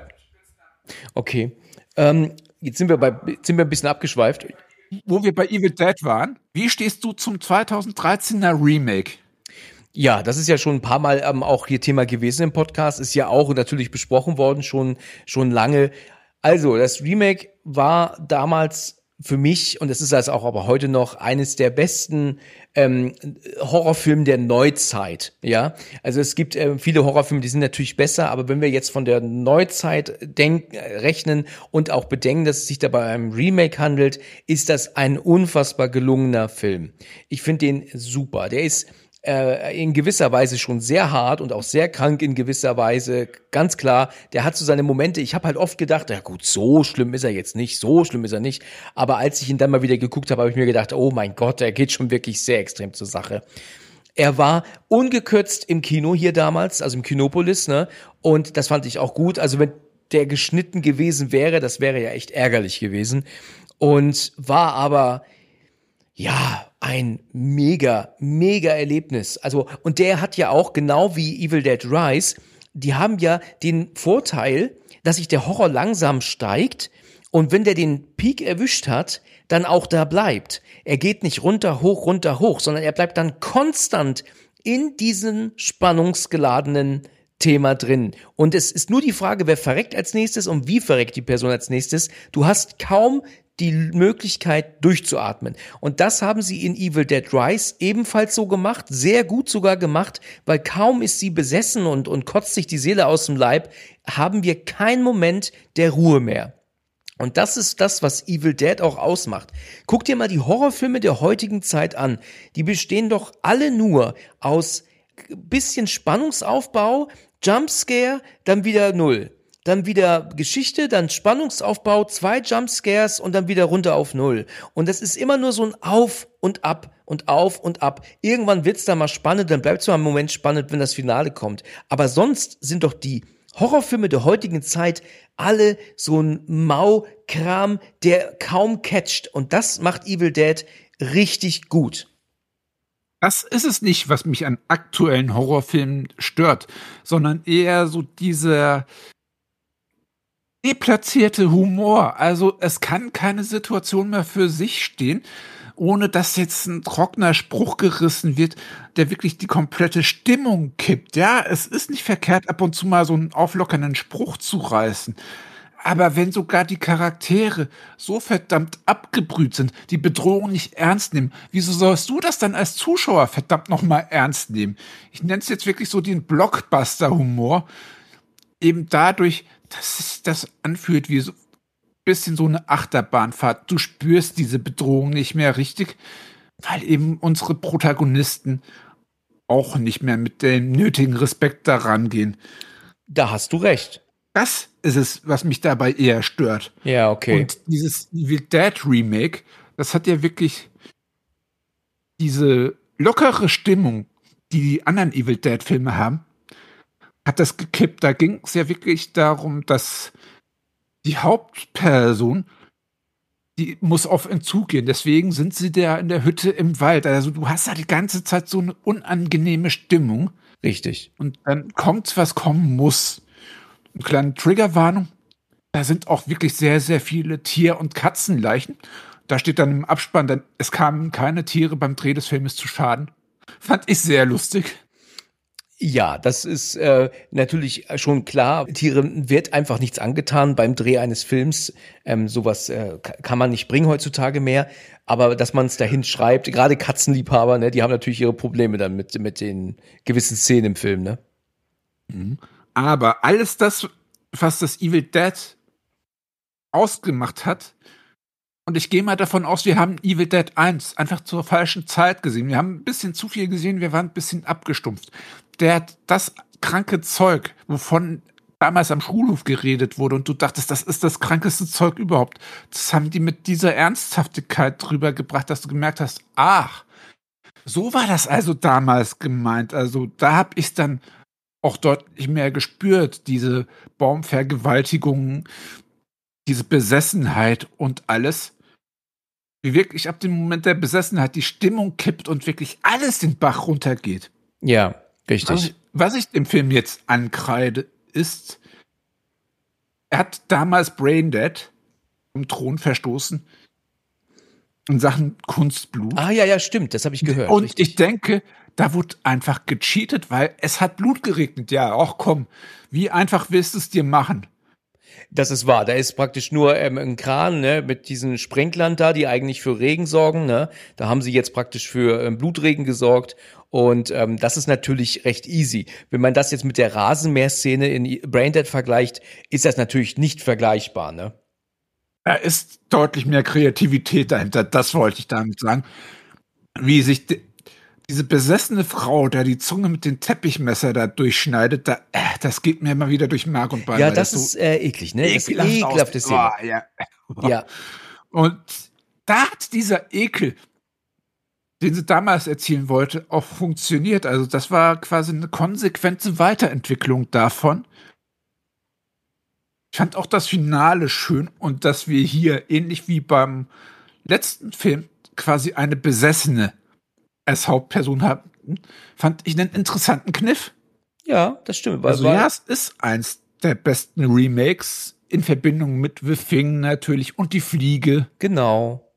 Okay. Ähm, jetzt sind wir bei, sind wir ein bisschen abgeschweift wo wir bei Evil Dead waren, wie stehst du zum 2013er Remake? Ja, das ist ja schon ein paar Mal ähm, auch hier Thema gewesen im Podcast, ist ja auch natürlich besprochen worden, schon, schon lange. Also, das Remake war damals für mich, und das ist also auch aber heute noch, eines der besten ähm, Horrorfilme der Neuzeit. Ja, also es gibt äh, viele Horrorfilme, die sind natürlich besser, aber wenn wir jetzt von der Neuzeit denken, rechnen und auch bedenken, dass es sich dabei um einem Remake handelt, ist das ein unfassbar gelungener Film. Ich finde den super. Der ist äh, in gewisser Weise schon sehr hart und auch sehr krank in gewisser Weise. Ganz klar, der hat so seine Momente. Ich habe halt oft gedacht, ja gut, so schlimm ist er jetzt nicht, so schlimm ist er nicht. Aber als ich ihn dann mal wieder geguckt habe, habe ich mir gedacht, oh mein Gott, er geht schon wirklich sehr extrem zur Sache. Er war ungekürzt im Kino hier damals, also im Kinopolis, ne? Und das fand ich auch gut. Also wenn der geschnitten gewesen wäre, das wäre ja echt ärgerlich gewesen. Und war aber, ja, ein mega, mega Erlebnis. Also, und der hat ja auch, genau wie Evil Dead Rise, die haben ja den Vorteil, dass sich der Horror langsam steigt und wenn der den Peak erwischt hat, dann auch da bleibt. Er geht nicht runter, hoch, runter, hoch, sondern er bleibt dann konstant in diesen spannungsgeladenen Thema drin. Und es ist nur die Frage, wer verreckt als nächstes und wie verreckt die Person als nächstes. Du hast kaum die Möglichkeit durchzuatmen. Und das haben sie in Evil Dead Rise ebenfalls so gemacht, sehr gut sogar gemacht, weil kaum ist sie besessen und, und kotzt sich die Seele aus dem Leib, haben wir keinen Moment der Ruhe mehr. Und das ist das, was Evil Dead auch ausmacht. Guck dir mal die Horrorfilme der heutigen Zeit an. Die bestehen doch alle nur aus bisschen Spannungsaufbau, Jumpscare, dann wieder null dann wieder Geschichte, dann Spannungsaufbau, zwei Jumpscares und dann wieder runter auf Null. Und das ist immer nur so ein Auf und Ab und Auf und Ab. Irgendwann wird's da mal spannend, dann bleibt zwar im Moment spannend, wenn das Finale kommt. Aber sonst sind doch die Horrorfilme der heutigen Zeit alle so ein Mau-Kram, der kaum catcht. Und das macht Evil Dead richtig gut. Das ist es nicht, was mich an aktuellen Horrorfilmen stört, sondern eher so dieser deplatzierte Humor. Also es kann keine Situation mehr für sich stehen, ohne dass jetzt ein trockener Spruch gerissen wird, der wirklich die komplette Stimmung kippt. Ja, es ist nicht verkehrt, ab und zu mal so einen auflockernden Spruch zu reißen. Aber wenn sogar die Charaktere so verdammt abgebrüht sind, die Bedrohung nicht ernst nehmen, wieso sollst du das dann als Zuschauer verdammt nochmal ernst nehmen? Ich nenne es jetzt wirklich so den Blockbuster-Humor. Eben dadurch, dass sich das anfühlt wie so bisschen so eine Achterbahnfahrt. Du spürst diese Bedrohung nicht mehr richtig, weil eben unsere Protagonisten auch nicht mehr mit dem nötigen Respekt daran gehen. Da hast du recht. Das ist es, was mich dabei eher stört. Ja, okay. Und dieses Evil Dead Remake, das hat ja wirklich diese lockere Stimmung, die die anderen Evil Dead Filme haben, hat das gekippt. Da ging es ja wirklich darum, dass die Hauptperson, die muss auf Entzug gehen. Deswegen sind sie da in der Hütte im Wald. Also du hast da die ganze Zeit so eine unangenehme Stimmung. Richtig. Und dann kommt, was kommen muss. Eine kleine Triggerwarnung. Da sind auch wirklich sehr, sehr viele Tier- und Katzenleichen. Da steht dann im Abspann, dann, es kamen keine Tiere beim Dreh des Filmes zu Schaden. Fand ich sehr lustig. Ja, das ist äh, natürlich schon klar. Tieren wird einfach nichts angetan beim Dreh eines Films. Ähm, sowas äh, kann man nicht bringen heutzutage mehr. Aber dass man es dahin schreibt, gerade Katzenliebhaber, ne, die haben natürlich ihre Probleme dann mit, mit den gewissen Szenen im Film, ne? Mhm. Aber alles das, was das Evil Dead ausgemacht hat, und ich gehe mal davon aus, wir haben Evil Dead 1 einfach zur falschen Zeit gesehen. Wir haben ein bisschen zu viel gesehen, wir waren ein bisschen abgestumpft. Der hat das kranke Zeug, wovon damals am Schulhof geredet wurde und du dachtest, das ist das krankeste Zeug überhaupt. Das haben die mit dieser Ernsthaftigkeit drüber gebracht, dass du gemerkt hast, ach, so war das also damals gemeint. Also da habe ich dann auch deutlich mehr gespürt, diese Baumvergewaltigungen, diese Besessenheit und alles, wie wirklich ab dem Moment der Besessenheit die Stimmung kippt und wirklich alles den Bach runtergeht. Ja, richtig. Was ich, was ich dem Film jetzt ankreide, ist, er hat damals Braindead vom Thron verstoßen in Sachen Kunstblut. Ah, ja, ja, stimmt, das habe ich gehört. Und richtig. ich denke, da wurde einfach gecheatet, weil es hat Blut geregnet. Ja, ach komm, wie einfach willst du es dir machen? Das ist wahr. Da ist praktisch nur ähm, ein Kran ne, mit diesen Sprenklern da, die eigentlich für Regen sorgen. Ne? Da haben sie jetzt praktisch für ähm, Blutregen gesorgt. Und ähm, das ist natürlich recht easy. Wenn man das jetzt mit der Rasenmäherszene in Braindead vergleicht, ist das natürlich nicht vergleichbar. Ne? Da ist deutlich mehr Kreativität dahinter. Das wollte ich damit sagen. Wie sich diese besessene Frau, da die Zunge mit dem Teppichmesser da durchschneidet, da, äh, das geht mir immer wieder durch Mark und Bein. Ja, das, das ist so äh, eklig, ne? Das ist ekelhafte Szene. Oh, ja. ja. Und da hat dieser Ekel, den sie damals erzielen wollte, auch funktioniert. Also das war quasi eine konsequente Weiterentwicklung davon. Ich fand auch das Finale schön und dass wir hier ähnlich wie beim letzten Film quasi eine Besessene als Hauptperson hatten, fand ich einen interessanten Kniff. Ja, das stimmt. also ja, es ist eins der besten Remakes in Verbindung mit The Thing natürlich und die Fliege. Genau.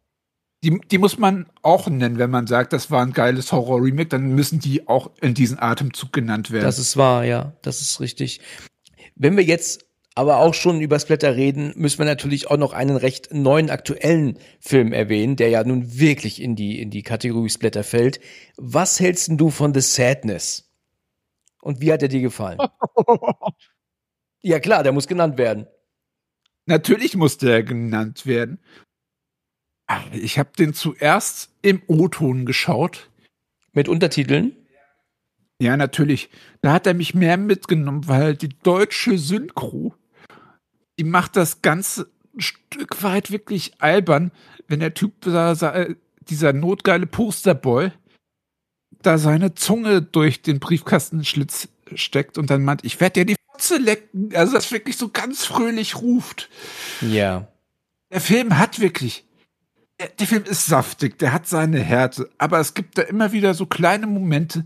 Die, die muss man auch nennen, wenn man sagt, das war ein geiles Horror-Remake, dann müssen die auch in diesen Atemzug genannt werden. Das ist wahr, ja, das ist richtig. Wenn wir jetzt aber auch schon über Splatter reden, müssen wir natürlich auch noch einen recht neuen aktuellen Film erwähnen, der ja nun wirklich in die, in die Kategorie Splatter fällt. Was hältst du von The Sadness? Und wie hat er dir gefallen? ja klar, der muss genannt werden. Natürlich musste er genannt werden. Ich habe den zuerst im O-Ton geschaut. Mit Untertiteln? Ja, natürlich. Da hat er mich mehr mitgenommen, weil die deutsche Synchro die macht das Ganze ein Stück weit wirklich albern, wenn der Typ, da, dieser notgeile Posterboy, da seine Zunge durch den Briefkastenschlitz steckt und dann meint, ich werde dir die Fotze lecken. Also das wirklich so ganz fröhlich ruft. Ja. Der Film hat wirklich der, der Film ist saftig, der hat seine Härte, aber es gibt da immer wieder so kleine Momente,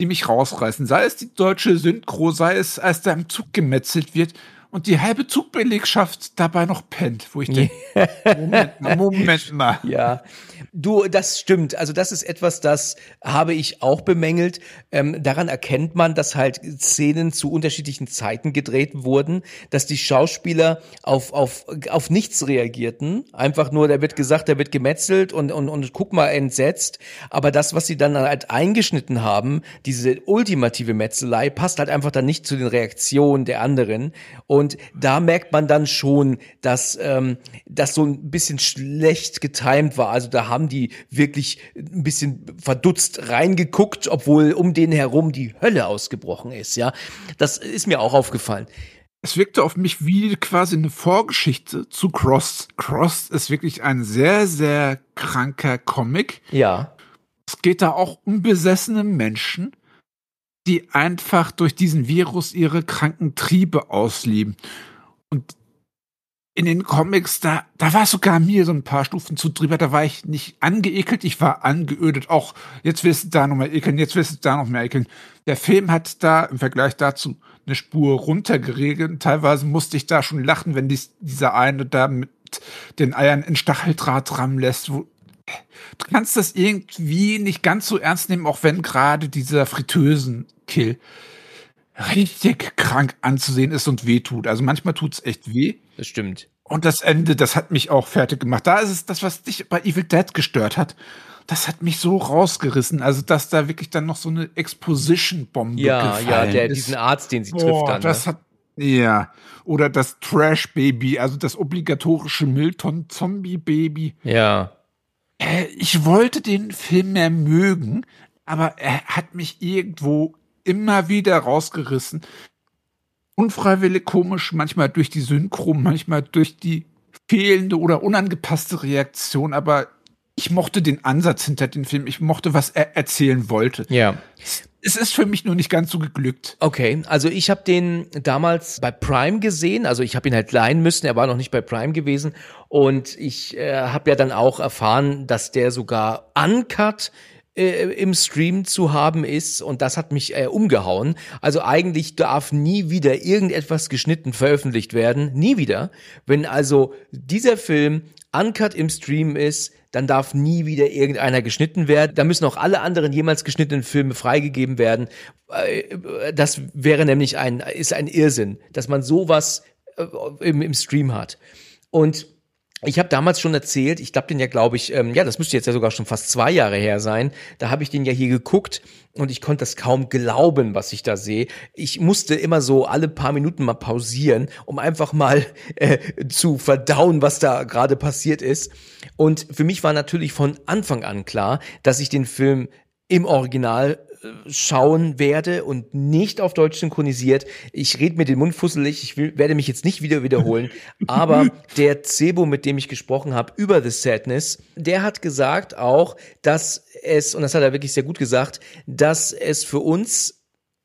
die mich rausreißen. Sei es die deutsche Synchro, sei es, als da im Zug gemetzelt wird und die halbe Zugbelegschaft dabei noch pennt, wo ich denke, Moment mal, Moment mal. Ja, du, das stimmt. Also das ist etwas, das habe ich auch bemängelt. Ähm, daran erkennt man, dass halt Szenen zu unterschiedlichen Zeiten gedreht wurden, dass die Schauspieler auf, auf, auf nichts reagierten. Einfach nur, da wird gesagt, da wird gemetzelt und, und, und guck mal entsetzt. Aber das, was sie dann halt eingeschnitten haben, diese ultimative Metzelei, passt halt einfach dann nicht zu den Reaktionen der anderen. Und da merkt man dann schon, dass ähm, das so ein bisschen schlecht getimt war. Also da haben die wirklich ein bisschen verdutzt reingeguckt, obwohl um den herum die Hölle ausgebrochen ist. Ja, das ist mir auch aufgefallen. Es wirkte auf mich wie quasi eine Vorgeschichte zu Cross. Cross ist wirklich ein sehr, sehr kranker Comic. Ja. Es geht da auch um besessene Menschen, die einfach durch diesen Virus ihre kranken Triebe ausleben. Und in den Comics, da, da war sogar mir so ein paar Stufen zu drüber, da war ich nicht angeekelt, ich war angeödet. Auch jetzt wirst du da noch mal ekeln, jetzt wirst du da noch mehr ekeln. Der Film hat da im Vergleich dazu eine Spur runtergeregelt. Teilweise musste ich da schon lachen, wenn dies, dieser eine da mit den Eiern in Stacheldraht dran lässt, wo du kannst das irgendwie nicht ganz so ernst nehmen, auch wenn gerade dieser Fritteusen-Kill richtig krank anzusehen ist und weh tut. Also manchmal tut's echt weh. Das stimmt. Und das Ende, das hat mich auch fertig gemacht. Da ist es das, was dich bei Evil Dead gestört hat. Das hat mich so rausgerissen. Also, dass da wirklich dann noch so eine Exposition-Bombe Ja, ja, der, ist. diesen Arzt, den sie Boah, trifft dann. das ne? hat ja. Oder das Trash-Baby, also das obligatorische Milton-Zombie-Baby. Ja. Äh, ich wollte den Film mehr mögen, aber er hat mich irgendwo immer wieder rausgerissen. Unfreiwillig komisch, manchmal durch die Synchro, manchmal durch die fehlende oder unangepasste Reaktion, aber ich mochte den Ansatz hinter dem Film. Ich mochte, was er erzählen wollte. Ja. Es ist für mich nur nicht ganz so geglückt. Okay, also ich habe den damals bei Prime gesehen, also ich habe ihn halt leihen müssen, er war noch nicht bei Prime gewesen und ich äh, habe ja dann auch erfahren, dass der sogar uncut äh, im Stream zu haben ist und das hat mich äh, umgehauen. Also eigentlich darf nie wieder irgendetwas geschnitten veröffentlicht werden, nie wieder. Wenn also dieser Film uncut im Stream ist, dann darf nie wieder irgendeiner geschnitten werden. Da müssen auch alle anderen jemals geschnittenen Filme freigegeben werden. Äh, Das wäre nämlich ein, ist ein Irrsinn, dass man sowas äh, im, im Stream hat. Und ich habe damals schon erzählt, ich glaube den ja, glaube ich, ähm, ja, das müsste jetzt ja sogar schon fast zwei Jahre her sein. Da habe ich den ja hier geguckt und ich konnte das kaum glauben, was ich da sehe. Ich musste immer so alle paar Minuten mal pausieren, um einfach mal äh, zu verdauen, was da gerade passiert ist. Und für mich war natürlich von Anfang an klar, dass ich den Film im Original schauen werde und nicht auf Deutsch synchronisiert. Ich rede mir den Mund fusselig, ich will, werde mich jetzt nicht wieder wiederholen, aber der Cebo, mit dem ich gesprochen habe über The Sadness, der hat gesagt auch, dass es, und das hat er wirklich sehr gut gesagt, dass es für uns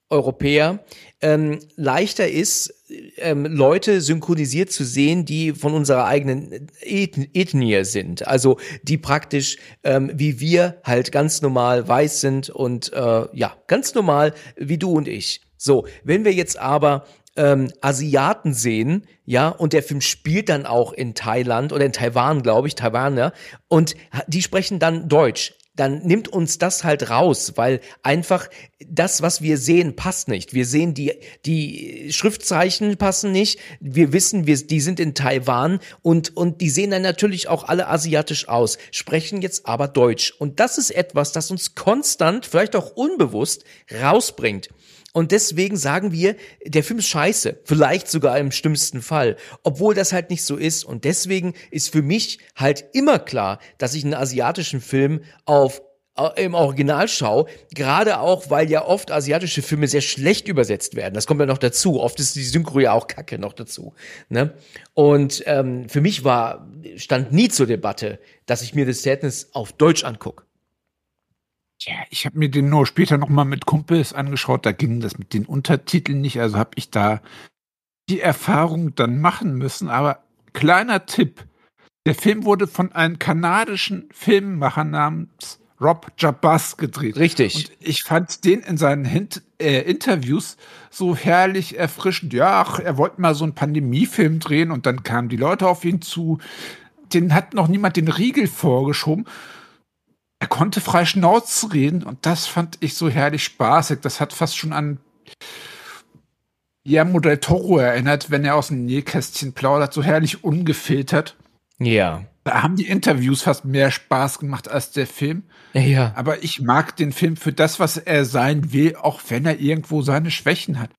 Europäer ähm, leichter ist, ähm, Leute synchronisiert zu sehen, die von unserer eigenen Eth Ethnie sind. Also die praktisch ähm, wie wir halt ganz normal weiß sind und äh, ja, ganz normal wie du und ich. So, wenn wir jetzt aber ähm, Asiaten sehen, ja, und der Film spielt dann auch in Thailand oder in Taiwan, glaube ich, Taiwan, ja, und die sprechen dann Deutsch dann nimmt uns das halt raus, weil einfach das, was wir sehen, passt nicht. Wir sehen die, die Schriftzeichen passen nicht. Wir wissen, wir, die sind in Taiwan und, und die sehen dann natürlich auch alle asiatisch aus, sprechen jetzt aber Deutsch. Und das ist etwas, das uns konstant, vielleicht auch unbewusst, rausbringt. Und deswegen sagen wir, der Film ist scheiße. Vielleicht sogar im schlimmsten Fall. Obwohl das halt nicht so ist. Und deswegen ist für mich halt immer klar, dass ich einen asiatischen Film auf äh, im Original schaue, gerade auch, weil ja oft asiatische Filme sehr schlecht übersetzt werden. Das kommt ja noch dazu. Oft ist die Synchro ja auch kacke noch dazu. Ne? Und ähm, für mich war, stand nie zur Debatte, dass ich mir The Sadness auf Deutsch angucke. Ja, ich habe mir den nur später noch mal mit Kumpels angeschaut. Da ging das mit den Untertiteln nicht. Also habe ich da die Erfahrung dann machen müssen. Aber kleiner Tipp: Der Film wurde von einem kanadischen Filmemacher namens Rob Jabaz gedreht. Richtig. Und ich fand den in seinen Hint äh, Interviews so herrlich erfrischend. Ja, ach, er wollte mal so einen Pandemiefilm drehen und dann kamen die Leute auf ihn zu. Den hat noch niemand den Riegel vorgeschoben. Er konnte frei Schnauze reden und das fand ich so herrlich spaßig. Das hat fast schon an Guillermo del Toro erinnert, wenn er aus dem Nähkästchen plaudert, so herrlich ungefiltert. Ja. Da haben die Interviews fast mehr Spaß gemacht als der Film. Ja. Aber ich mag den Film für das, was er sein will, auch wenn er irgendwo seine Schwächen hat.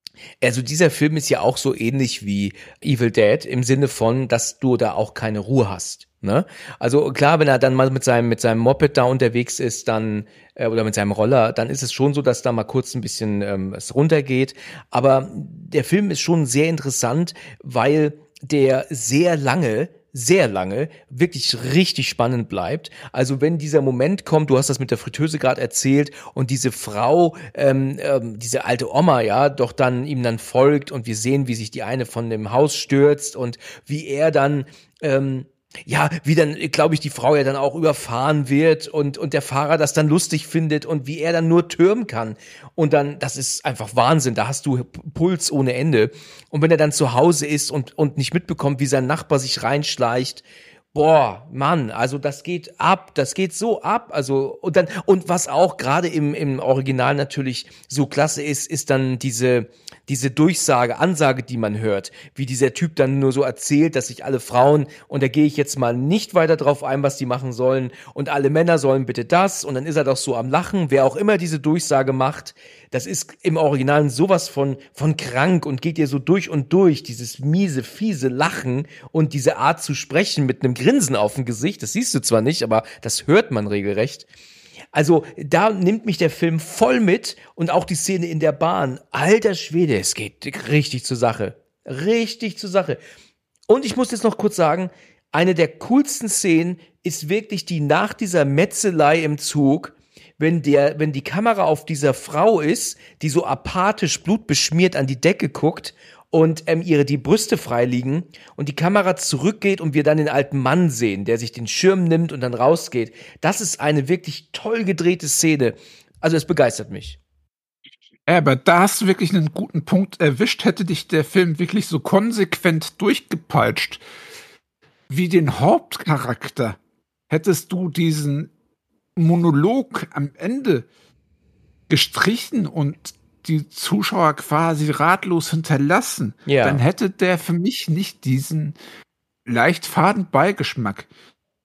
Also dieser Film ist ja auch so ähnlich wie Evil Dead im Sinne von, dass du da auch keine Ruhe hast. Ne? Also klar, wenn er dann mal mit seinem mit seinem Moped da unterwegs ist, dann äh, oder mit seinem Roller, dann ist es schon so, dass da mal kurz ein bisschen ähm, es runtergeht. Aber der Film ist schon sehr interessant, weil der sehr lange sehr lange wirklich richtig spannend bleibt. Also wenn dieser Moment kommt, du hast das mit der Fritteuse gerade erzählt und diese Frau, ähm, ähm, diese alte Oma, ja, doch dann ihm dann folgt und wir sehen, wie sich die eine von dem Haus stürzt und wie er dann ähm, ja, wie dann, glaube ich, die Frau ja dann auch überfahren wird und, und der Fahrer das dann lustig findet und wie er dann nur türmen kann. Und dann, das ist einfach Wahnsinn, da hast du Puls ohne Ende. Und wenn er dann zu Hause ist und, und nicht mitbekommt, wie sein Nachbar sich reinschleicht, boah, Mann, also das geht ab, das geht so ab, also und dann und was auch gerade im im Original natürlich so klasse ist, ist dann diese diese Durchsage, Ansage, die man hört, wie dieser Typ dann nur so erzählt, dass sich alle Frauen und da gehe ich jetzt mal nicht weiter drauf ein, was die machen sollen und alle Männer sollen bitte das und dann ist er doch so am lachen, wer auch immer diese Durchsage macht, das ist im Original sowas von, von krank und geht dir so durch und durch, dieses miese, fiese Lachen und diese Art zu sprechen mit einem Grinsen auf dem Gesicht. Das siehst du zwar nicht, aber das hört man regelrecht. Also da nimmt mich der Film voll mit und auch die Szene in der Bahn. Alter Schwede, es geht richtig zur Sache. Richtig zur Sache. Und ich muss jetzt noch kurz sagen, eine der coolsten Szenen ist wirklich die nach dieser Metzelei im Zug, wenn der, wenn die Kamera auf dieser Frau ist, die so apathisch blutbeschmiert an die Decke guckt und ähm, ihre die Brüste frei liegen und die Kamera zurückgeht und wir dann den alten Mann sehen, der sich den Schirm nimmt und dann rausgeht. Das ist eine wirklich toll gedrehte Szene. Also es begeistert mich. Aber da hast du wirklich einen guten Punkt erwischt. Hätte dich der Film wirklich so konsequent durchgepeitscht wie den Hauptcharakter, hättest du diesen Monolog am Ende gestrichen und die Zuschauer quasi ratlos hinterlassen, ja. dann hätte der für mich nicht diesen leicht faden Beigeschmack.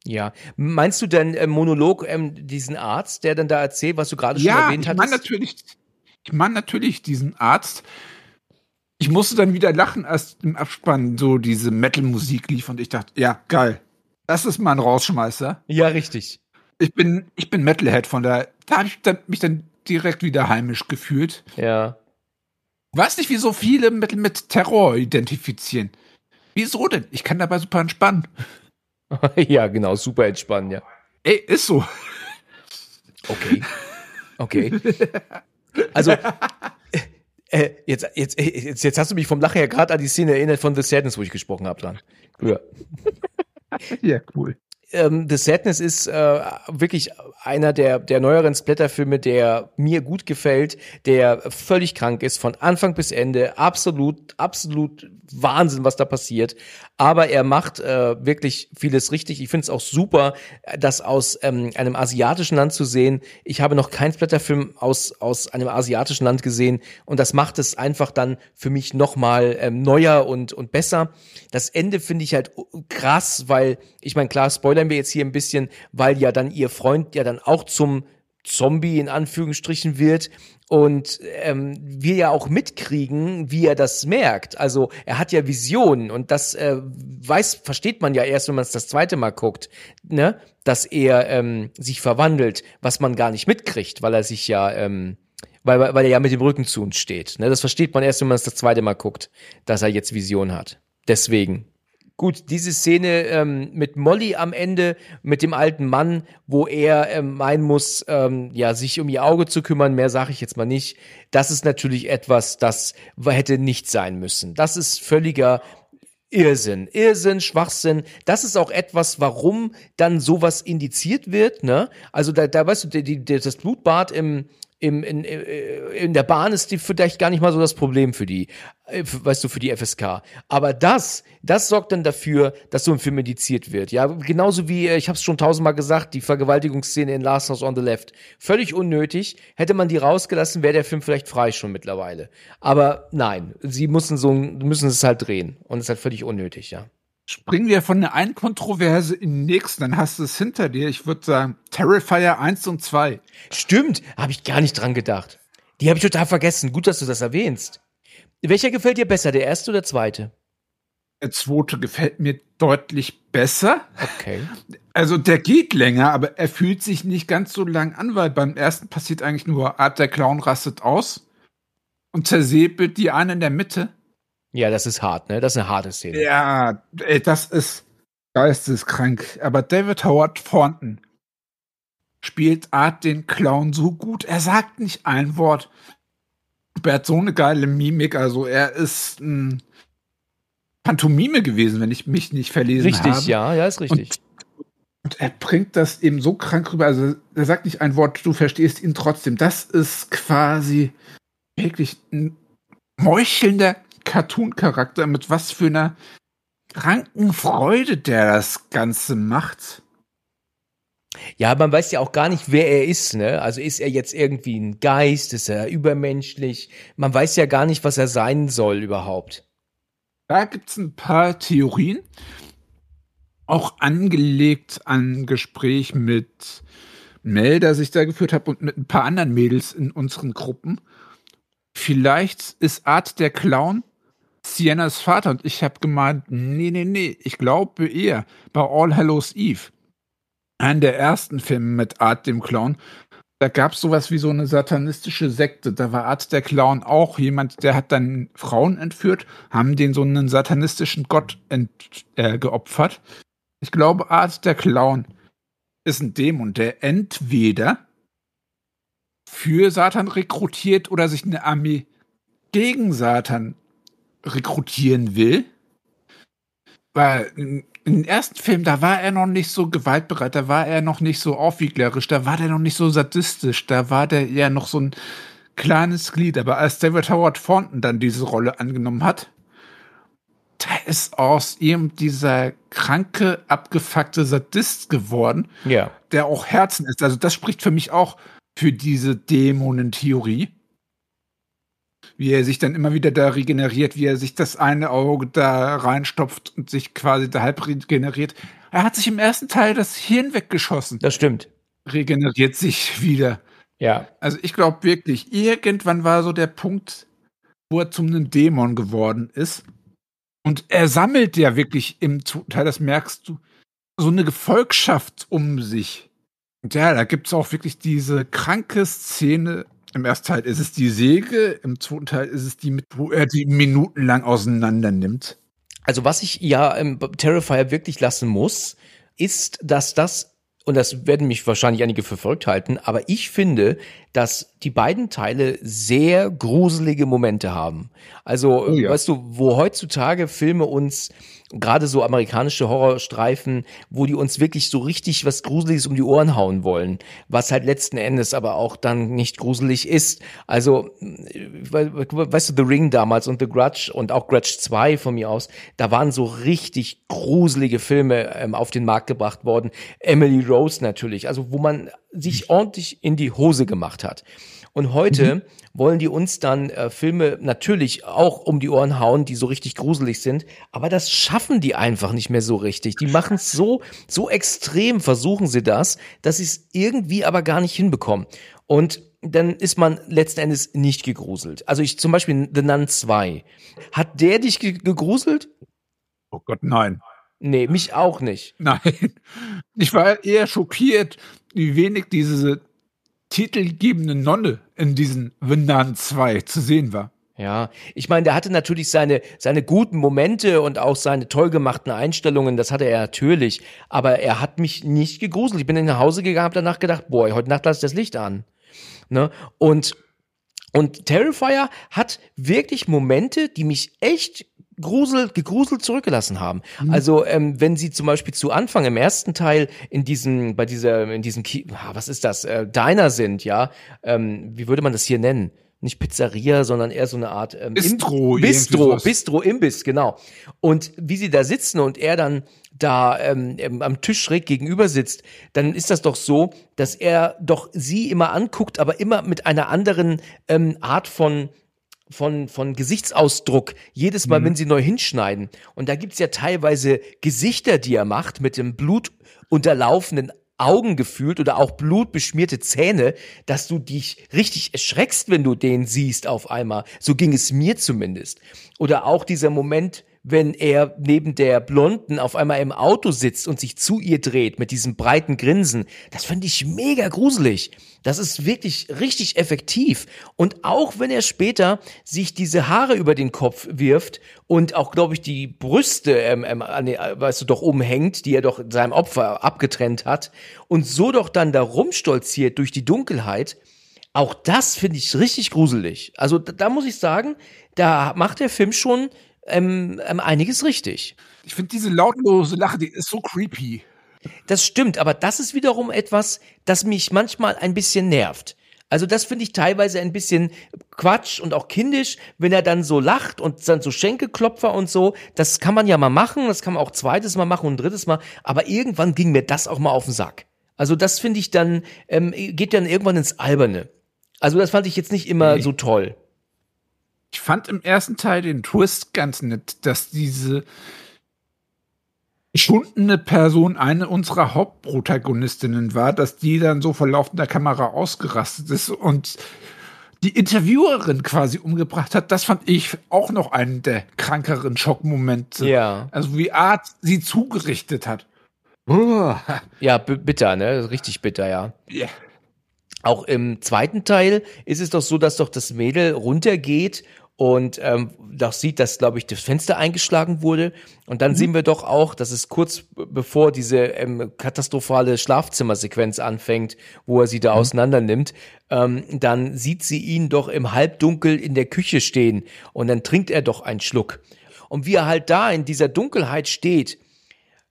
Ja, meinst du denn äh, Monolog ähm, diesen Arzt, der dann da erzählt, was du gerade schon ja, erwähnt ich hast? meine natürlich, ich meine natürlich diesen Arzt. Ich musste dann wieder lachen, als im Abspann so diese Metal-Musik lief und ich dachte, ja, geil. Das ist mal ein Rausschmeißer. Ja, richtig ich bin, ich bin Metalhead, von der, da habe ich dann, mich dann direkt wieder heimisch gefühlt. Ja. Weiß nicht, wieso viele Metal mit Terror identifizieren. Wieso denn? Ich kann dabei super entspannen. ja, genau, super entspannen, ja. Ey, ist so. Okay. Okay. Also, äh, jetzt, jetzt, jetzt, jetzt hast du mich vom Lachen ja gerade an die Szene erinnert von The Sadness, wo ich gesprochen habe dran. Ja. ja, cool ähm, The Sadness ist äh, wirklich einer der, der neueren Splatterfilme, der mir gut gefällt, der völlig krank ist, von Anfang bis Ende. Absolut, absolut Wahnsinn, was da passiert. Aber er macht äh, wirklich vieles richtig. Ich finde es auch super, das aus ähm, einem asiatischen Land zu sehen. Ich habe noch keinen Splatterfilm aus, aus einem asiatischen Land gesehen und das macht es einfach dann für mich nochmal ähm, neuer und, und besser. Das Ende finde ich halt krass, weil, ich meine, klar, spoilern wir jetzt hier ein bisschen, weil ja dann ihr Freund ja dann auch zum Zombie in Anführungsstrichen wird und ähm, wir ja auch mitkriegen, wie er das merkt. Also er hat ja Visionen und das äh, weiß, versteht man ja erst, wenn man es das zweite Mal guckt, ne, dass er ähm, sich verwandelt, was man gar nicht mitkriegt, weil er sich ja, ähm, weil, weil er ja mit dem Rücken zu uns steht. Ne? Das versteht man erst, wenn man es das zweite Mal guckt, dass er jetzt Vision hat. Deswegen. Gut, diese Szene ähm, mit Molly am Ende, mit dem alten Mann, wo er ähm, meinen muss, ähm, ja, sich um ihr Auge zu kümmern, mehr sage ich jetzt mal nicht. Das ist natürlich etwas, das hätte nicht sein müssen. Das ist völliger Irrsinn, Irrsinn, Schwachsinn. Das ist auch etwas, warum dann sowas indiziert wird, ne? Also da, da weißt du, die, die, das Blutbad im, im, in, äh, in der Bahn ist die vielleicht gar nicht mal so das Problem für die, äh, weißt du, für die FSK. Aber das, das sorgt dann dafür, dass so ein Film indiziert wird. Ja, genauso wie, äh, ich habe es schon tausendmal gesagt, die Vergewaltigungsszene in Last House on the Left. Völlig unnötig. Hätte man die rausgelassen, wäre der Film vielleicht frei schon mittlerweile. Aber nein, sie müssen so, müssen es halt drehen. Und es ist halt völlig unnötig, ja springen wir von der einen Kontroverse in die nächste, dann hast du es hinter dir. Ich würde sagen, Terrifier 1 und 2. Stimmt, habe ich gar nicht dran gedacht. Die habe ich total vergessen. Gut, dass du das erwähnst. Welcher gefällt dir besser, der erste oder der zweite? Der zweite gefällt mir deutlich besser. Okay. Also der geht länger, aber er fühlt sich nicht ganz so lang an, weil beim ersten passiert eigentlich nur Art der Clown rastet aus und zersäbelt die eine in der Mitte. Ja, das ist hart, ne? Das ist eine harte Szene. Ja, das ist geisteskrank. Aber David Howard Thornton spielt Art den Clown so gut. Er sagt nicht ein Wort. Er hat so eine geile Mimik. Also er ist ein Pantomime gewesen, wenn ich mich nicht verlesen richtig, habe. Richtig, ja, ja, ist richtig. Und, und, er bringt das eben so krank rüber. Also er sagt nicht ein Wort, du verstehst ihn trotzdem. Das ist quasi wirklich ein meuchelnder Cartoon-Charakter, mit was für einer kranken Freude der das Ganze macht. Ja, man weiß ja auch gar nicht, wer er ist, ne? Also ist er jetzt irgendwie ein Geist, ist er übermenschlich? Man weiß ja gar nicht, was er sein soll überhaupt. Da gibt es ein paar Theorien, auch angelegt an Gespräch mit Mel, das ich da geführt habe, und mit ein paar anderen Mädels in unseren Gruppen. Vielleicht ist Art der Clown Siennas Vater und ich habe gemeint, nee, nee, nee, ich glaube eher bei All Hallows Eve, einen der ersten Filme mit Art dem Clown, da gab es sowas wie so eine satanistische Sekte. Da war Art der Clown auch jemand, der hat dann Frauen entführt, haben den so einen satanistischen Gott ent, äh, geopfert. Ich glaube, Art der Clown ist ein Dämon, der entweder für Satan rekrutiert oder sich eine Armee gegen Satan rekrutieren will. Weil in den ersten Film, da war er noch nicht so gewaltbereit, da war er noch nicht so aufwieglerisch, da war der noch nicht so sadistisch, da war der ja noch so ein kleines Glied. Aber als David Howard Thornton dann diese Rolle angenommen hat, da ist aus ihm dieser kranke, abgefuckte Sadist geworden, ja. der auch Herzen ist. Also das spricht für mich auch für diese Dämonentheorie wie er sich dann immer wieder da regeneriert, wie er sich das eine Auge da reinstopft und sich quasi da halb regeneriert. Er hat sich im ersten Teil das Hirn weggeschossen. Das stimmt. Regeneriert sich wieder. Ja. Also ich glaube wirklich, irgendwann war so der Punkt, wo er zum einem Dämon geworden ist. Und er sammelt ja wirklich im Teil, das merkst du, so eine Gefolgschaft um sich. Und ja, da gibt es auch wirklich diese kranke Szene im ersten Teil ist es die Säge, im zweiten Teil ist es die, wo er die minutenlang auseinander nimmt. Also was ich ja im Terrifier wirklich lassen muss, ist, dass das, und das werden mich wahrscheinlich einige für verrückt halten, aber ich finde, dass die beiden Teile sehr gruselige Momente haben. Also, oh ja. weißt du, wo heutzutage Filme uns gerade so amerikanische Horrorstreifen, wo die uns wirklich so richtig was Gruseliges um die Ohren hauen wollen, was halt letzten Endes aber auch dann nicht gruselig ist. Also, weißt du, The Ring damals und The Grudge und auch Grudge 2 von mir aus, da waren so richtig gruselige Filme ähm, auf den Markt gebracht worden. Emily Rose natürlich, also wo man sich ordentlich in die Hose gemacht hat. Und heute mhm. wollen die uns dann äh, Filme natürlich auch um die Ohren hauen, die so richtig gruselig sind, aber das schaffen die einfach nicht mehr so richtig. Die machen es so, so extrem, versuchen sie das, dass sie es irgendwie aber gar nicht hinbekommen. Und dann ist man letzten Endes nicht gegruselt. Also ich zum Beispiel The Nun 2. Hat der dich gegruselt? Oh Gott, nein. Nee, mich auch nicht. Nein. Ich war eher schockiert, wie wenig diese titelgebende Nonne in diesen Windern 2 zu sehen war. Ja, ich meine, der hatte natürlich seine, seine guten Momente und auch seine toll gemachten Einstellungen, das hatte er natürlich, aber er hat mich nicht gegruselt. Ich bin nach Hause gegangen, habe danach gedacht, boah, heute Nacht lasse ich das Licht an. Ne? Und, und Terrifier hat wirklich Momente, die mich echt grusel, gegruselt zurückgelassen haben. Mhm. Also ähm, wenn sie zum Beispiel zu Anfang im ersten Teil in diesen, bei dieser, in diesem, Ki ah, was ist das, äh, Diner sind, ja, ähm, wie würde man das hier nennen? Nicht Pizzeria, sondern eher so eine Art ähm, Bistro, Bistro, Bistro, Imbiss, genau. Und wie sie da sitzen und er dann da ähm, am Tisch schräg gegenüber sitzt, dann ist das doch so, dass er doch sie immer anguckt, aber immer mit einer anderen ähm, Art von von, von Gesichtsausdruck jedes Mal, mhm. wenn sie neu hinschneiden. Und da gibt's ja teilweise Gesichter, die er macht mit dem blutunterlaufenden Augen gefühlt oder auch blutbeschmierte Zähne, dass du dich richtig erschreckst, wenn du den siehst auf einmal. So ging es mir zumindest. Oder auch dieser Moment, wenn er neben der Blonden auf einmal im Auto sitzt und sich zu ihr dreht mit diesem breiten Grinsen. Das fand ich mega gruselig. Das ist wirklich richtig effektiv. Und auch wenn er später sich diese Haare über den Kopf wirft und auch, glaube ich, die Brüste, ähm, ähm, weißt du, doch umhängt, die er doch seinem Opfer abgetrennt hat und so doch dann da rumstolziert durch die Dunkelheit, auch das finde ich richtig gruselig. Also da, da muss ich sagen, da macht der Film schon ähm, ähm, einiges richtig. Ich finde diese lautlose Lache, die ist so creepy. Das stimmt, aber das ist wiederum etwas, das mich manchmal ein bisschen nervt. Also das finde ich teilweise ein bisschen Quatsch und auch kindisch, wenn er dann so lacht und dann so Schenkelklopfer und so. Das kann man ja mal machen, das kann man auch zweites Mal machen und drittes Mal. Aber irgendwann ging mir das auch mal auf den Sack. Also das finde ich dann, ähm, geht dann irgendwann ins Alberne. Also das fand ich jetzt nicht immer nee. so toll. Ich fand im ersten Teil den Twist ganz nett, dass diese geschundene Person eine unserer Hauptprotagonistinnen war, dass die dann so vor laufender Kamera ausgerastet ist und die Interviewerin quasi umgebracht hat, das fand ich auch noch einen der krankeren Schockmomente. Ja. Also wie Art sie zugerichtet hat. Ja, bitter, ne? Richtig bitter, ja. Ja. Auch im zweiten Teil ist es doch so, dass doch das Mädel runtergeht und ähm, doch sieht, dass, glaube ich, das Fenster eingeschlagen wurde. Und dann mhm. sehen wir doch auch, dass es kurz bevor diese ähm, katastrophale Schlafzimmersequenz anfängt, wo er sie da mhm. auseinander nimmt, ähm, dann sieht sie ihn doch im Halbdunkel in der Küche stehen und dann trinkt er doch einen Schluck. Und wie er halt da in dieser Dunkelheit steht,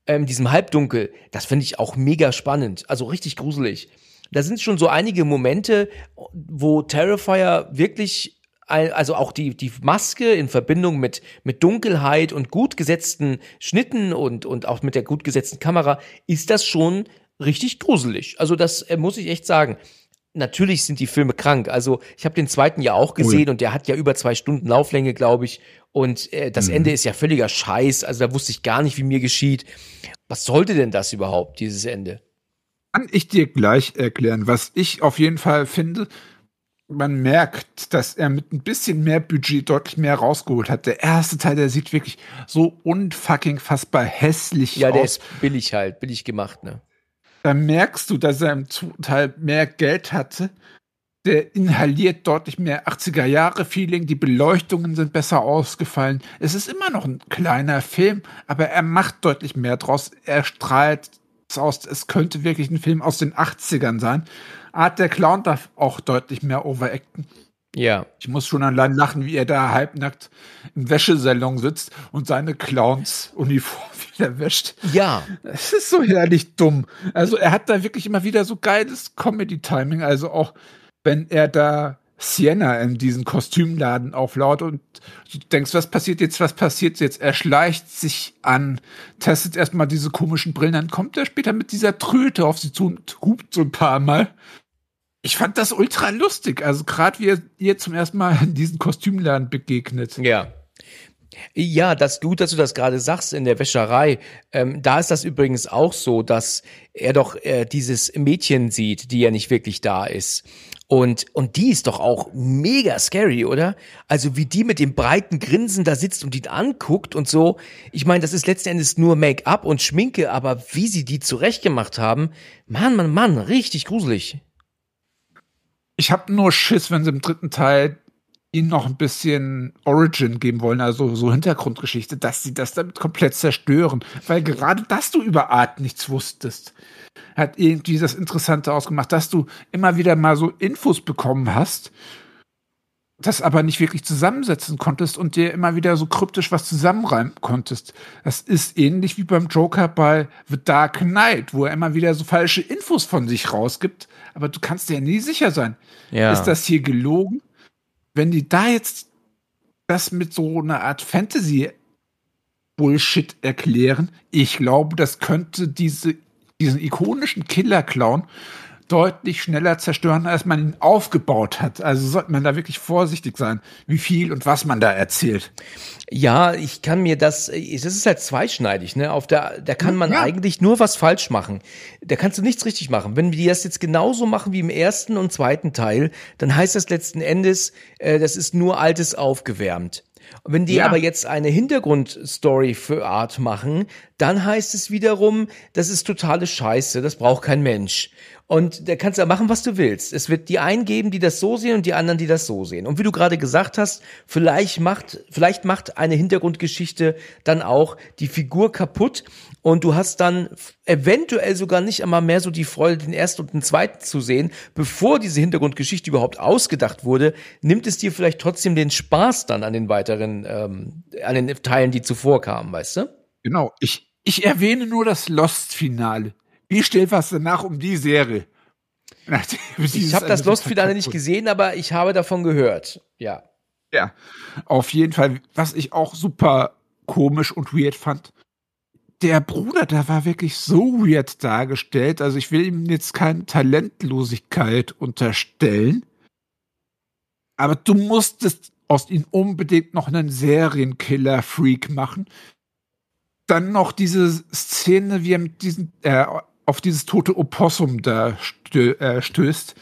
ähm, diesem Halbdunkel, das finde ich auch mega spannend, also richtig gruselig. Da sind schon so einige Momente, wo Terrifier wirklich also auch die, die Maske in Verbindung mit, mit Dunkelheit und gut gesetzten Schnitten und, und auch mit der gut gesetzten Kamera, ist das schon richtig gruselig. Also das äh, muss ich echt sagen. Natürlich sind die Filme krank. Also ich habe den zweiten ja auch gesehen cool. und der hat ja über zwei Stunden Lauflänge, glaube ich. Und äh, das mhm. Ende ist ja völliger Scheiß. Also da wusste ich gar nicht, wie mir geschieht. Was sollte denn das überhaupt, dieses Ende? Kann ich dir gleich erklären. Was ich auf jeden Fall finde, man merkt, dass er mit ein bisschen mehr Budget deutlich mehr rausgeholt hat. Der erste Teil, der sieht wirklich so unfucking fassbar hässlich ja, aus. Ja, der ist billig halt, billig gemacht, ne? Da merkst du, dass er im Teil mehr Geld hatte. Der inhaliert deutlich mehr 80er Jahre Feeling. Die Beleuchtungen sind besser ausgefallen. Es ist immer noch ein kleiner Film, aber er macht deutlich mehr draus. Er strahlt aus, es könnte wirklich ein Film aus den 80ern sein. Art der Clown darf auch deutlich mehr overacten. Ja. Ich muss schon allein lachen, wie er da halbnackt im Wäschesalon sitzt und seine Clowns-Uniform wieder wäscht. Ja. Es ist so herrlich dumm. Also er hat da wirklich immer wieder so geiles Comedy-Timing. Also auch wenn er da Sienna in diesen Kostümladen auflaut und du denkst, was passiert jetzt, was passiert jetzt? Er schleicht sich an, testet erstmal diese komischen Brillen, dann kommt er später mit dieser Tröte auf sie zu und hupt so ein paar Mal. Ich fand das ultra lustig, also gerade wie er ihr zum ersten Mal in diesen Kostümladen begegnet. Ja. Ja, das gut, dass du das gerade sagst in der Wäscherei. Ähm, da ist das übrigens auch so, dass er doch äh, dieses Mädchen sieht, die ja nicht wirklich da ist. Und, und die ist doch auch mega scary, oder? Also wie die mit dem breiten Grinsen da sitzt und ihn anguckt und so. Ich meine, das ist letzten Endes nur Make-up und Schminke, aber wie sie die zurechtgemacht haben, Mann, Mann, Mann, richtig gruselig. Ich habe nur Schiss, wenn sie im dritten Teil ihnen noch ein bisschen Origin geben wollen, also so Hintergrundgeschichte, dass sie das damit komplett zerstören. Weil gerade, dass du über Art nichts wusstest, hat irgendwie das Interessante ausgemacht, dass du immer wieder mal so Infos bekommen hast das aber nicht wirklich zusammensetzen konntest und dir immer wieder so kryptisch was zusammenreimen konntest. Das ist ähnlich wie beim Joker bei The Dark Knight, wo er immer wieder so falsche Infos von sich rausgibt, aber du kannst dir ja nie sicher sein. Ja. Ist das hier gelogen? Wenn die da jetzt das mit so einer Art Fantasy Bullshit erklären, ich glaube, das könnte diese, diesen ikonischen Killer-Clown deutlich schneller zerstören, als man ihn aufgebaut hat. Also sollte man da wirklich vorsichtig sein, wie viel und was man da erzählt. Ja, ich kann mir das, es ist halt zweischneidig, ne? Auf der, da kann man ja. eigentlich nur was falsch machen. Da kannst du nichts richtig machen. Wenn die das jetzt genauso machen wie im ersten und zweiten Teil, dann heißt das letzten Endes, äh, das ist nur Altes aufgewärmt. Wenn die ja. aber jetzt eine Hintergrundstory für Art machen, dann heißt es wiederum, das ist totale Scheiße, das braucht kein Mensch. Und da kannst du machen, was du willst. Es wird die einen geben, die das so sehen und die anderen, die das so sehen. Und wie du gerade gesagt hast, vielleicht macht, vielleicht macht eine Hintergrundgeschichte dann auch die Figur kaputt und du hast dann eventuell sogar nicht einmal mehr so die Freude, den ersten und den zweiten zu sehen, bevor diese Hintergrundgeschichte überhaupt ausgedacht wurde, nimmt es dir vielleicht trotzdem den Spaß dann an den weiteren, ähm, an den Teilen, die zuvor kamen, weißt du? Genau. Ich, ich erwähne nur das Lost-Finale. Wie stellt was danach um die Serie? ich habe das Lost-Finale nicht gesehen, aber ich habe davon gehört. Ja. Ja, auf jeden Fall. Was ich auch super komisch und weird fand, der Bruder, der war wirklich so weird dargestellt. Also ich will ihm jetzt keine Talentlosigkeit unterstellen. Aber du musstest aus ihm unbedingt noch einen Serienkiller-Freak machen. Dann noch diese Szene, wie er mit diesen, äh, auf dieses tote Opossum da stö äh, stößt.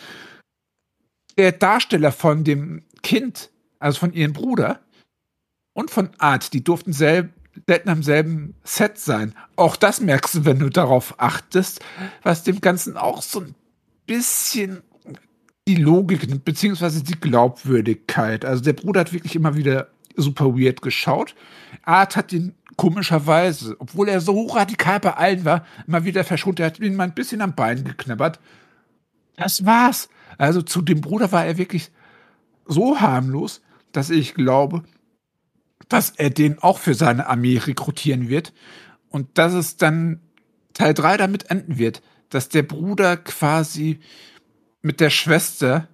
Der Darsteller von dem Kind, also von ihrem Bruder und von Art, die durften selten am selben Set sein. Auch das merkst du, wenn du darauf achtest, was dem Ganzen auch so ein bisschen die Logik beziehungsweise die Glaubwürdigkeit. Also der Bruder hat wirklich immer wieder super weird geschaut. Art hat ihn komischerweise, obwohl er so radikal bei allen war, immer wieder verschont. Er hat ihn mal ein bisschen am Bein geknabbert. Das war's. Also zu dem Bruder war er wirklich so harmlos, dass ich glaube, dass er den auch für seine Armee rekrutieren wird und dass es dann Teil 3 damit enden wird, dass der Bruder quasi mit der Schwester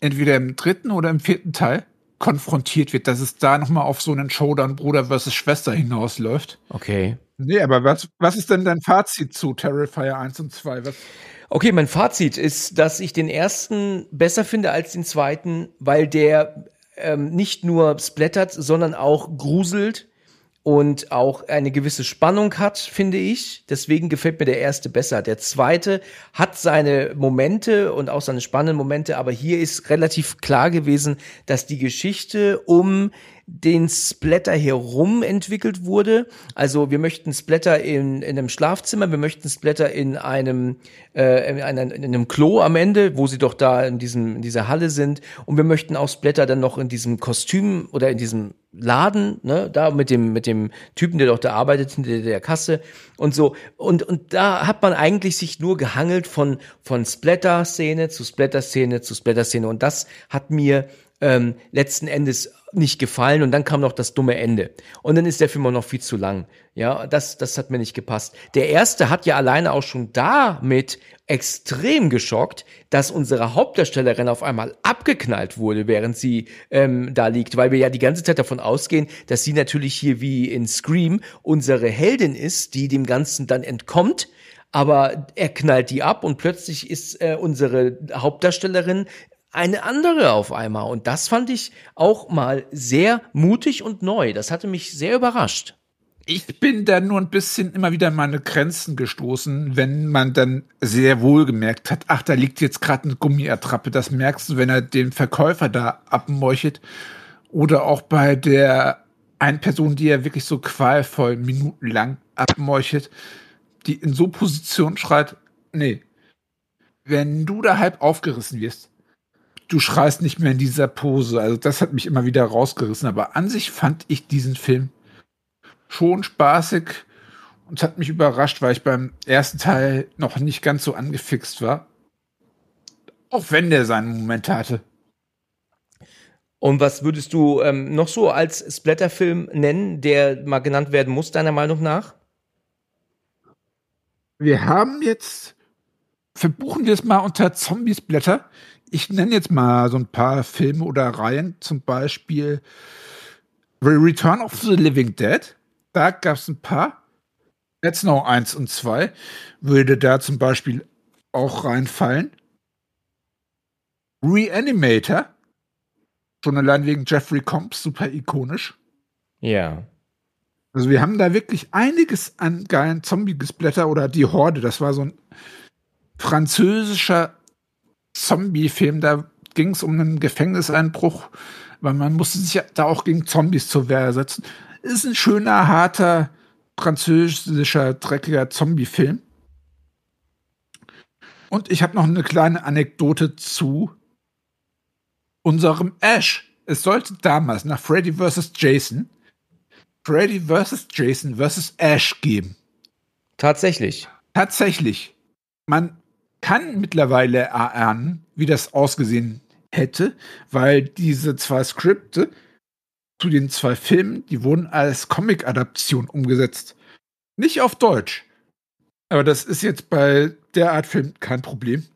entweder im dritten oder im vierten Teil konfrontiert wird, dass es da nochmal auf so einen Showdown Bruder versus Schwester hinausläuft. Okay. Nee, aber was, was ist denn dein Fazit zu Terrifier 1 und 2? Was? Okay, mein Fazit ist, dass ich den ersten besser finde als den zweiten, weil der ähm, nicht nur splattert, sondern auch gruselt und auch eine gewisse Spannung hat, finde ich. Deswegen gefällt mir der erste besser. Der zweite hat seine Momente und auch seine spannenden Momente, aber hier ist relativ klar gewesen, dass die Geschichte um den Splatter herum entwickelt wurde. Also wir möchten Splatter in, in einem Schlafzimmer, wir möchten Splatter in einem, äh, in, einem, in einem Klo am Ende, wo sie doch da in, diesem, in dieser Halle sind. Und wir möchten auch Splatter dann noch in diesem Kostüm oder in diesem Laden, ne, da mit dem, mit dem Typen, der doch da arbeitet, hinter der Kasse und so. Und, und da hat man eigentlich sich nur gehangelt von, von Splatter-Szene zu Splatter-Szene zu Splatter-Szene. Und das hat mir ähm, letzten Endes nicht gefallen und dann kam noch das dumme Ende. Und dann ist der Film auch noch viel zu lang. Ja, das, das hat mir nicht gepasst. Der erste hat ja alleine auch schon damit extrem geschockt, dass unsere Hauptdarstellerin auf einmal abgeknallt wurde, während sie ähm, da liegt, weil wir ja die ganze Zeit davon ausgehen, dass sie natürlich hier wie in Scream unsere Heldin ist, die dem Ganzen dann entkommt aber er knallt die ab und plötzlich ist äh, unsere Hauptdarstellerin eine andere auf einmal. Und das fand ich auch mal sehr mutig und neu. Das hatte mich sehr überrascht. Ich bin da nur ein bisschen immer wieder an meine Grenzen gestoßen, wenn man dann sehr wohl gemerkt hat, ach, da liegt jetzt gerade eine Gummiattrappe. Das merkst du, wenn er den Verkäufer da abmeuchelt. Oder auch bei der einen Person, die er wirklich so qualvoll minutenlang abmeuchelt, die in so Position schreit, nee, wenn du da halb aufgerissen wirst, du schreist nicht mehr in dieser Pose. Also das hat mich immer wieder rausgerissen. Aber an sich fand ich diesen Film schon spaßig und hat mich überrascht, weil ich beim ersten Teil noch nicht ganz so angefixt war. Auch wenn der seinen Moment hatte. Und was würdest du ähm, noch so als Splatterfilm nennen, der mal genannt werden muss, deiner Meinung nach? Wir haben jetzt, verbuchen wir es mal unter Zombiesblätter. Ich nenne jetzt mal so ein paar Filme oder Reihen, zum Beispiel The Return of the Living Dead. Da gab es ein paar. Dead Snow 1 und 2 würde da zum Beispiel auch reinfallen. Reanimator. Schon allein wegen Jeffrey Combs, super ikonisch. Ja. Also wir haben da wirklich einiges an geilen Zombie-Gesplatter oder die Horde. Das war so ein französischer Zombie-Film. Da ging es um einen Gefängniseinbruch, weil man musste sich da auch gegen Zombies zur Wehr setzen. Ist ein schöner, harter, französischer, dreckiger Zombie-Film. Und ich habe noch eine kleine Anekdote zu unserem Ash. Es sollte damals nach Freddy vs. Jason Freddy vs. Jason vs. Ash geben. Tatsächlich. Tatsächlich. Man kann mittlerweile erahnen, wie das ausgesehen hätte, weil diese zwei Skripte zu den zwei Filmen, die wurden als Comic-Adaption umgesetzt. Nicht auf Deutsch. Aber das ist jetzt bei der Art Film kein Problem.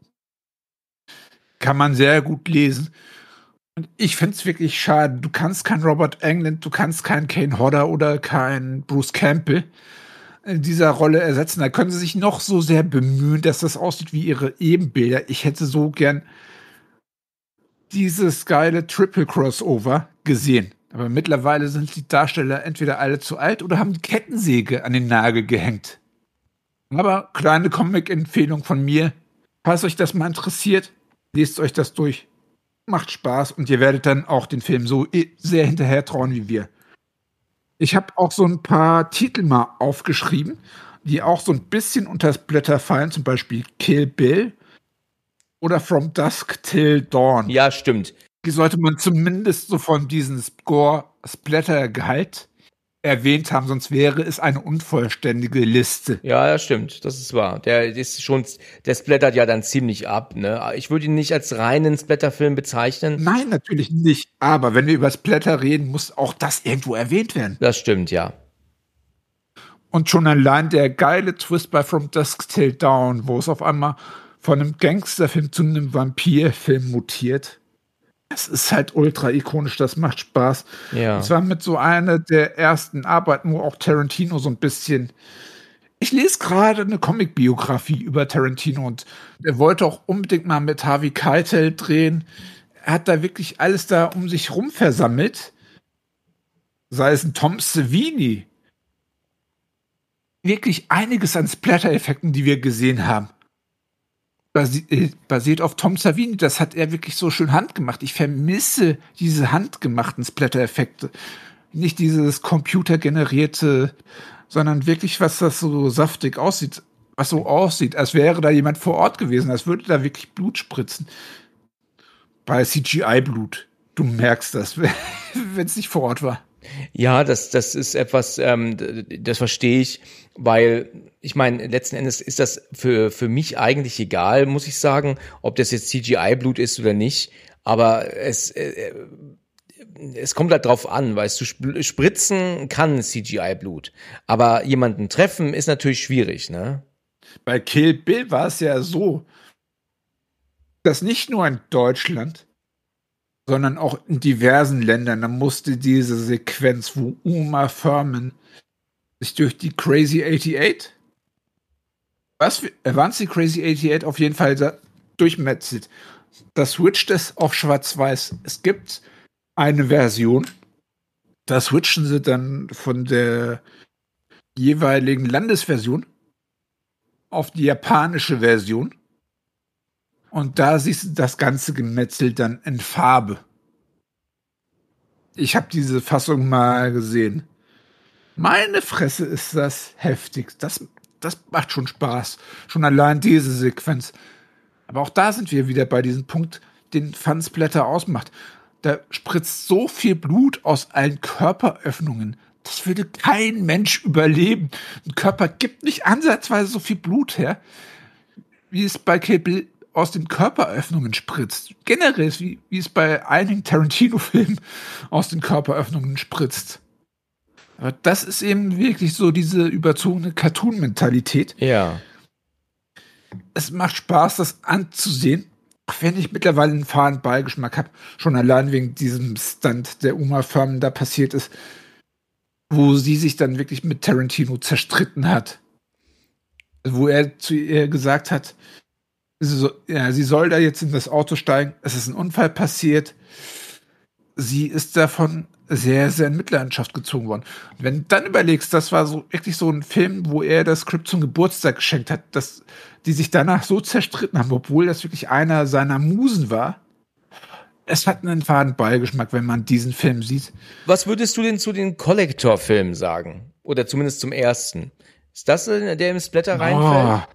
Kann man sehr gut lesen. Und ich finde es wirklich schade. Du kannst kein Robert Englund, du kannst keinen Kane Hodder oder keinen Bruce Campbell dieser Rolle ersetzen. Da können sie sich noch so sehr bemühen, dass das aussieht wie ihre Ebenbilder. Ich hätte so gern dieses geile Triple Crossover gesehen. Aber mittlerweile sind die Darsteller entweder alle zu alt oder haben Kettensäge an den Nagel gehängt. Aber kleine Comic-Empfehlung von mir. Falls euch das mal interessiert, lest euch das durch macht Spaß und ihr werdet dann auch den Film so sehr hinterher trauen wie wir. Ich habe auch so ein paar Titel mal aufgeschrieben, die auch so ein bisschen unter das Blätter fallen, zum Beispiel Kill Bill oder From Dusk Till Dawn. Ja, stimmt. Die sollte man zumindest so von diesem Score-Splatter-Gehalt erwähnt haben, sonst wäre es eine unvollständige Liste. Ja, das stimmt, das ist wahr. Der ist schon, der splattert ja dann ziemlich ab. Ne? Ich würde ihn nicht als reinen Splatterfilm bezeichnen. Nein, natürlich nicht. Aber wenn wir über Splatter reden, muss auch das irgendwo erwähnt werden. Das stimmt, ja. Und schon allein der geile Twist bei From Dusk Till Dawn, wo es auf einmal von einem Gangsterfilm zu einem Vampirfilm mutiert es ist halt ultra ikonisch, das macht Spaß. Ja. Es war mit so einer der ersten Arbeiten, wo auch Tarantino so ein bisschen. Ich lese gerade eine Comic-Biografie über Tarantino und er wollte auch unbedingt mal mit Harvey Keitel drehen. Er hat da wirklich alles da um sich rum versammelt. Sei es ein Tom Savini. Wirklich einiges an Splatter-Effekten, die wir gesehen haben. Äh, basiert auf Tom Savini. Das hat er wirklich so schön handgemacht. Ich vermisse diese handgemachten Splatter-Effekte. Nicht dieses computergenerierte, sondern wirklich, was das so saftig aussieht. Was so aussieht, als wäre da jemand vor Ort gewesen, als würde da wirklich Blut spritzen. Bei CGI-Blut. Du merkst das, wenn es nicht vor Ort war. Ja, das, das ist etwas, ähm, das verstehe ich, weil ich meine, letzten Endes ist das für, für mich eigentlich egal, muss ich sagen, ob das jetzt CGI-Blut ist oder nicht. Aber es, äh, es kommt halt drauf an, weißt du, spritzen kann CGI-Blut. Aber jemanden treffen ist natürlich schwierig, ne? Bei Kill Bill war es ja so, dass nicht nur in Deutschland, sondern auch in diversen Ländern. Da musste diese Sequenz, wo Uma Thurman sich durch die Crazy 88, was äh, waren die Crazy 88 auf jeden Fall durchmetzelt. Da switcht es auf Schwarz-Weiß. Es gibt eine Version, da switchen sie dann von der jeweiligen Landesversion auf die japanische Version. Und da siehst du das ganze Gemetzel dann in Farbe. Ich habe diese Fassung mal gesehen. Meine Fresse ist das heftig. Das, das macht schon Spaß. Schon allein diese Sequenz. Aber auch da sind wir wieder bei diesem Punkt, den Fansblätter ausmacht. Da spritzt so viel Blut aus allen Körperöffnungen. Das würde kein Mensch überleben. Ein Körper gibt nicht ansatzweise so viel Blut her, wie es bei Bill aus den Körperöffnungen spritzt. Generell, wie, wie es bei einigen Tarantino-Filmen aus den Körperöffnungen spritzt. Aber das ist eben wirklich so diese überzogene Cartoon-Mentalität. Ja. Es macht Spaß, das anzusehen. Auch wenn ich mittlerweile einen fahren Beigeschmack habe, schon allein wegen diesem Stunt, der Uma Firmen da passiert ist, wo sie sich dann wirklich mit Tarantino zerstritten hat. Wo er zu ihr gesagt hat, so, ja, sie soll da jetzt in das Auto steigen, es ist ein Unfall passiert. Sie ist davon sehr, sehr in Mitleidenschaft gezogen worden. Und wenn du dann überlegst, das war so wirklich so ein Film, wo er das Skript zum Geburtstag geschenkt hat, dass die sich danach so zerstritten haben, obwohl das wirklich einer seiner Musen war. Es hat einen faden Beigeschmack, wenn man diesen Film sieht. Was würdest du denn zu den Collector-Filmen sagen? Oder zumindest zum ersten? Ist das der im Splatter reinfällt? Oh,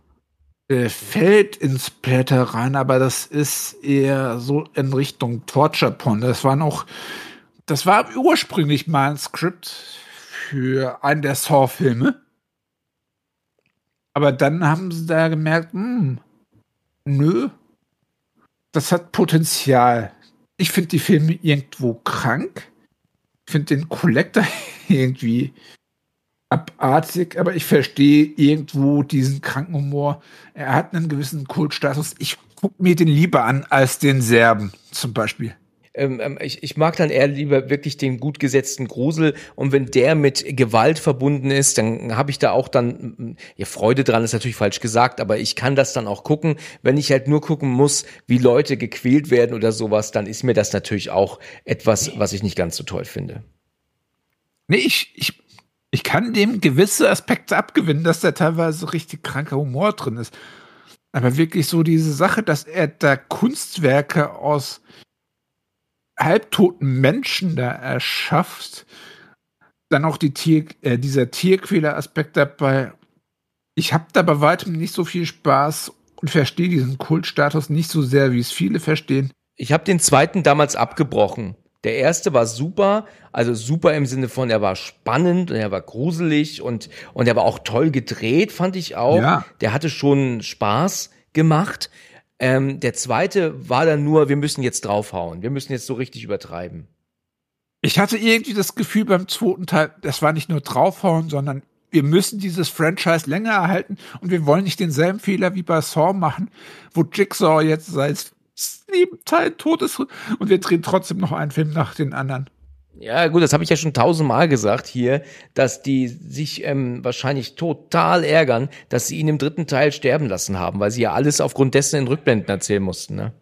der fällt ins Splatter rein, aber das ist eher so in Richtung Torture Porn. Das war noch, das war ursprünglich mal ein Skript für einen der Saw-Filme. Aber dann haben sie da gemerkt, hm, nö, das hat Potenzial. Ich finde die Filme irgendwo krank. Ich finde den Collector irgendwie abartig, aber ich verstehe irgendwo diesen kranken Humor. Er hat einen gewissen Kultstatus. Ich gucke mir den lieber an als den Serben zum Beispiel. Ähm, ähm, ich, ich mag dann eher lieber wirklich den gut gesetzten Grusel und wenn der mit Gewalt verbunden ist, dann habe ich da auch dann, ja, Freude dran ist natürlich falsch gesagt, aber ich kann das dann auch gucken. Wenn ich halt nur gucken muss, wie Leute gequält werden oder sowas, dann ist mir das natürlich auch etwas, was ich nicht ganz so toll finde. Nee, ich, ich, ich kann dem gewisse Aspekte abgewinnen, dass da teilweise richtig kranker Humor drin ist. Aber wirklich so diese Sache, dass er da Kunstwerke aus halbtoten Menschen da erschafft. Dann auch die Tier, äh, dieser Tierquäler-Aspekt dabei. Ich habe da bei weitem nicht so viel Spaß und verstehe diesen Kultstatus nicht so sehr, wie es viele verstehen. Ich habe den zweiten damals abgebrochen. Der erste war super, also super im Sinne von, er war spannend und er war gruselig und, und er war auch toll gedreht, fand ich auch. Ja. Der hatte schon Spaß gemacht. Ähm, der zweite war dann nur, wir müssen jetzt draufhauen. Wir müssen jetzt so richtig übertreiben. Ich hatte irgendwie das Gefühl beim zweiten Teil, das war nicht nur draufhauen, sondern wir müssen dieses Franchise länger erhalten und wir wollen nicht denselben Fehler wie bei Saw machen, wo Jigsaw jetzt seit sieben Teilen tot ist und wir drehen trotzdem noch einen Film nach den anderen. Ja, gut, das habe ich ja schon tausendmal gesagt hier, dass die sich ähm, wahrscheinlich total ärgern, dass sie ihn im dritten Teil sterben lassen haben, weil sie ja alles aufgrund dessen in Rückblenden erzählen mussten. Ne?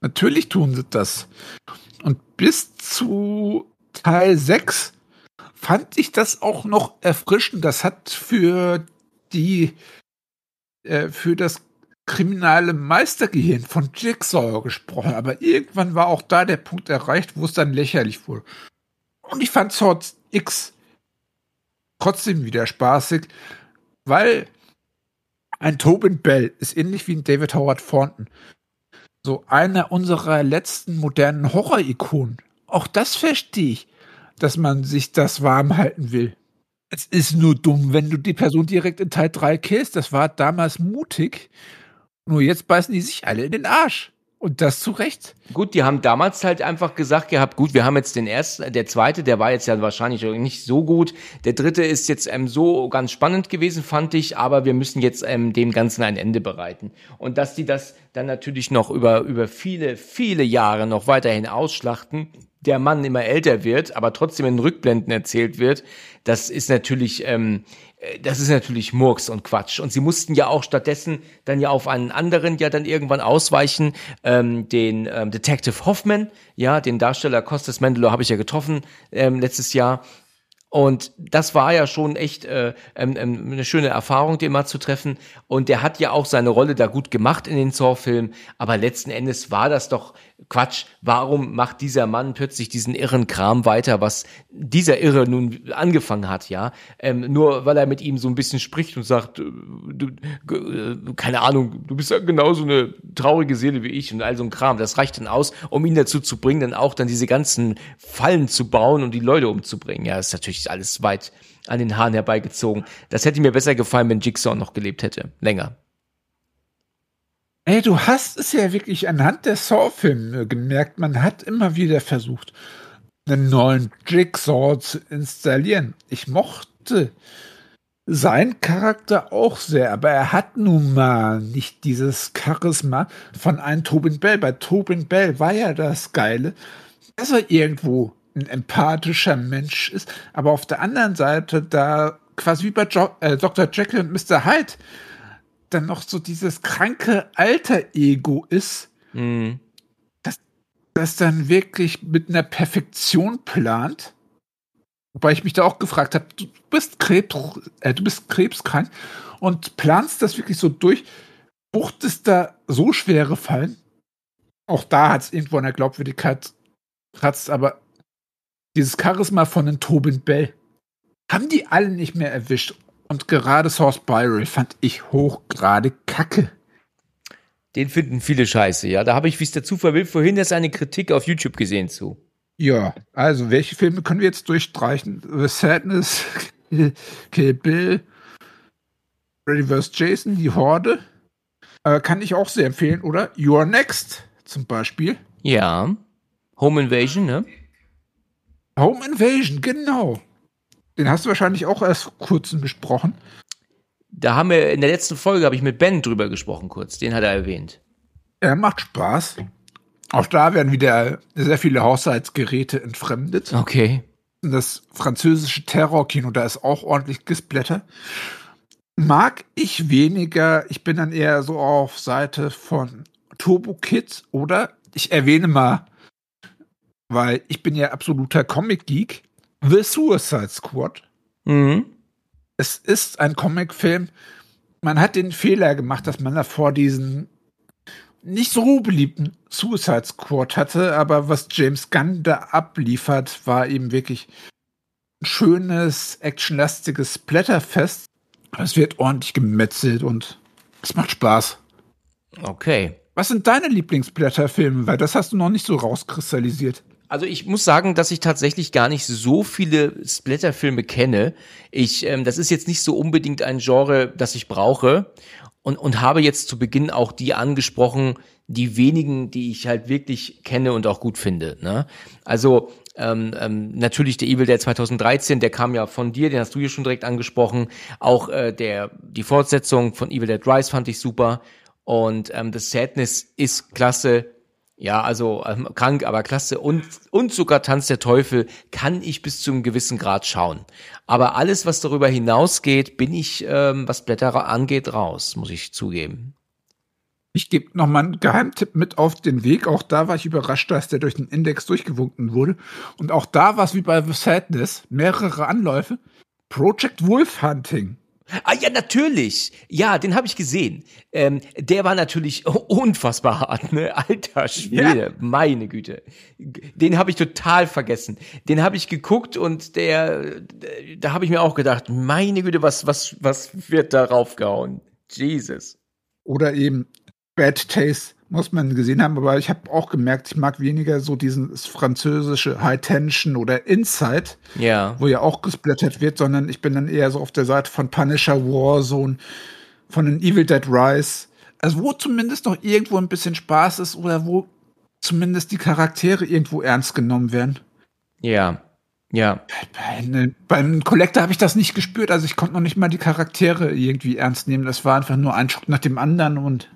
Natürlich tun sie das. Und bis zu Teil 6 fand ich das auch noch erfrischend. Das hat für die, äh, für das kriminale Meistergehirn von Jigsaw gesprochen, aber irgendwann war auch da der Punkt erreicht, wo es dann lächerlich wurde. Und ich fand Sword X trotzdem wieder spaßig, weil ein Tobin Bell ist ähnlich wie ein David Howard Thornton. So einer unserer letzten modernen Horror-Ikonen. Auch das verstehe ich, dass man sich das warm halten will. Es ist nur dumm, wenn du die Person direkt in Teil 3 killst. Das war damals mutig. Nur jetzt beißen die sich alle in den Arsch. Und das zu Recht. Gut, die haben damals halt einfach gesagt gehabt, gut, wir haben jetzt den ersten, der zweite, der war jetzt ja wahrscheinlich nicht so gut. Der dritte ist jetzt ähm, so ganz spannend gewesen, fand ich, aber wir müssen jetzt ähm, dem Ganzen ein Ende bereiten. Und dass die das dann natürlich noch über, über viele, viele Jahre noch weiterhin ausschlachten, der Mann immer älter wird, aber trotzdem in Rückblenden erzählt wird, das ist natürlich, ähm, äh, das ist natürlich Murks und Quatsch. Und sie mussten ja auch stattdessen dann ja auf einen anderen ja dann irgendwann ausweichen, ähm, den ähm, Detective Hoffman, ja, den Darsteller Costas Mendelow habe ich ja getroffen ähm, letztes Jahr. Und das war ja schon echt äh, ähm, ähm, eine schöne Erfahrung, den mal zu treffen. Und der hat ja auch seine Rolle da gut gemacht in den Saw-Filmen. Aber letzten Endes war das doch Quatsch. Warum macht dieser Mann plötzlich diesen irren Kram weiter, was dieser Irre nun angefangen hat, ja? Ähm, nur weil er mit ihm so ein bisschen spricht und sagt, äh, du, äh, keine Ahnung, du bist ja genauso eine traurige Seele wie ich und all so ein Kram. Das reicht dann aus, um ihn dazu zu bringen, dann auch dann diese ganzen Fallen zu bauen und die Leute umzubringen. Ja, ist natürlich alles weit an den Haaren herbeigezogen. Das hätte mir besser gefallen, wenn Jigsaw noch gelebt hätte. Länger. Ey, du hast es ja wirklich anhand der Saw-Filme gemerkt, man hat immer wieder versucht, einen neuen Jigsaw zu installieren. Ich mochte seinen Charakter auch sehr, aber er hat nun mal nicht dieses Charisma von einem Tobin Bell. Bei Tobin Bell war ja das Geile, dass er irgendwo ein empathischer Mensch ist, aber auf der anderen Seite da quasi wie bei jo äh, Dr. Jekyll und Mr. Hyde dann noch so dieses kranke Alter-Ego ist, Mhm. das, das dann wirklich mit einer Perfektion plant. Wobei ich mich da auch gefragt habe, du bist Krebs, äh, du bist krebskrank und planst das wirklich so durch, buchtest da so schwere Fallen. Auch da hat es irgendwo an der Glaubwürdigkeit kratzt, aber dieses Charisma von den Tobin Bell haben die alle nicht mehr erwischt. Und gerade Source Spiral fand ich hochgrade kacke. Den finden viele scheiße, ja. Da habe ich, wie es der Zufall will, vorhin erst eine Kritik auf YouTube gesehen zu. Ja, also welche Filme können wir jetzt durchstreichen? The Sadness, Kill Bill, Freddy vs. Jason, Die Horde. Äh, kann ich auch sehr empfehlen, oder? You're Next zum Beispiel. Ja. Home Invasion, ne? Home Invasion, genau. Den hast du wahrscheinlich auch erst vor kurzem besprochen. Da haben wir in der letzten Folge habe ich mit Ben drüber gesprochen kurz. Den hat er erwähnt. Er macht Spaß. Auch da werden wieder sehr viele Haushaltsgeräte entfremdet. Okay. Das französische Terrorkino, da ist auch ordentlich Gesplatter. Mag ich weniger. Ich bin dann eher so auf Seite von Turbo Kids oder ich erwähne mal, weil ich bin ja absoluter Comic-Geek, The Suicide Squad. Mhm. Es ist ein Comicfilm. Man hat den Fehler gemacht, dass man davor diesen nicht so beliebten Suicide Squad hatte, aber was James Gunn da abliefert, war eben wirklich ein schönes, actionlastiges Blätterfest. Es wird ordentlich gemetzelt und es macht Spaß. Okay. Was sind deine Lieblingsblätterfilme? Weil das hast du noch nicht so rauskristallisiert. Also ich muss sagen, dass ich tatsächlich gar nicht so viele Splatter-Filme kenne. Ich, ähm, das ist jetzt nicht so unbedingt ein Genre, das ich brauche. Und, und habe jetzt zu Beginn auch die angesprochen, die wenigen, die ich halt wirklich kenne und auch gut finde. Ne? Also ähm, ähm, natürlich der Evil Dead 2013, der kam ja von dir, den hast du hier schon direkt angesprochen. Auch äh, der die Fortsetzung von Evil Dead Rise fand ich super. Und ähm, das Sadness ist klasse. Ja, also ähm, krank, aber klasse. Und, und sogar Tanz der Teufel kann ich bis zu einem gewissen Grad schauen. Aber alles, was darüber hinausgeht, bin ich, ähm, was Blätter angeht, raus, muss ich zugeben. Ich gebe noch mal einen Geheimtipp mit auf den Weg. Auch da war ich überrascht, dass der durch den Index durchgewunken wurde. Und auch da war es wie bei The Sadness. Mehrere Anläufe. Project Wolf Hunting. Ah ja, natürlich. Ja, den habe ich gesehen. Ähm, der war natürlich unfassbar hart, ne? Alter Schwede, ja. meine Güte. Den habe ich total vergessen. Den habe ich geguckt und der, da habe ich mir auch gedacht, meine Güte, was, was, was wird da raufgehauen? Jesus. Oder eben Bad Taste muss man gesehen haben, aber ich habe auch gemerkt, ich mag weniger so dieses französische High Tension oder Inside, ja. wo ja auch gesplattert wird, sondern ich bin dann eher so auf der Seite von Punisher Warzone, von den Evil Dead Rise, also wo zumindest noch irgendwo ein bisschen Spaß ist oder wo zumindest die Charaktere irgendwo ernst genommen werden. Ja. Ja. Bei, beim Collector habe ich das nicht gespürt, also ich konnte noch nicht mal die Charaktere irgendwie ernst nehmen. Das war einfach nur ein Schock nach dem anderen und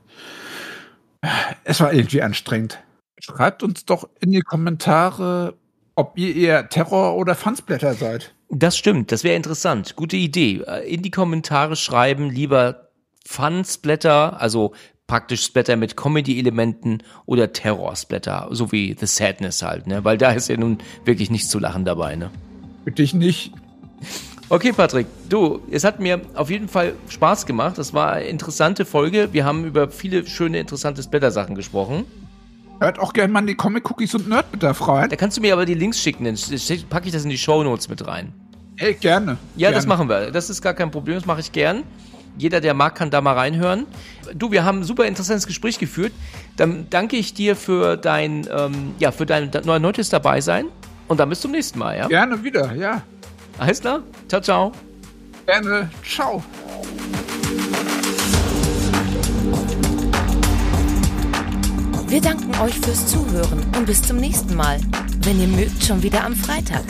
es war irgendwie anstrengend. Schreibt uns doch in die Kommentare, ob ihr eher Terror- oder Fansblätter seid. Das stimmt, das wäre interessant. Gute Idee. In die Kommentare schreiben lieber Fansblätter, also praktisch Splatter mit Comedy-Elementen oder Terror-Splatter, so wie The Sadness halt, ne? Weil da ist ja nun wirklich nichts zu lachen dabei, ne? Für dich nicht. Okay, Patrick, du, es hat mir auf jeden Fall Spaß gemacht. Das war eine interessante Folge. Wir haben über viele schöne, interessante Splatter-Sachen gesprochen. Hört auch gerne mal in die Comic-Cookies und Nerdbedarf rein. Da kannst du mir aber die Links schicken, dann packe ich das in die Shownotes mit rein. Ey, gerne. Ja, gerne. das machen wir. Das ist gar kein Problem, das mache ich gern. Jeder, der mag, kann da mal reinhören. Du, wir haben ein super interessantes Gespräch geführt. Dann danke ich dir für dein, ähm, ja, für dein erneutes dabei sein. Und dann bis zum nächsten Mal, ja? Gerne wieder, ja. Alles klar? Ciao, ciao. Gerne. Ciao. Wir danken euch fürs Zuhören und bis zum nächsten Mal. Wenn ihr mögt, schon wieder am Freitag.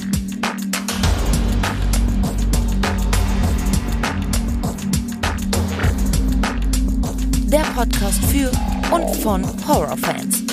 Der Podcast für und von Horrorfans.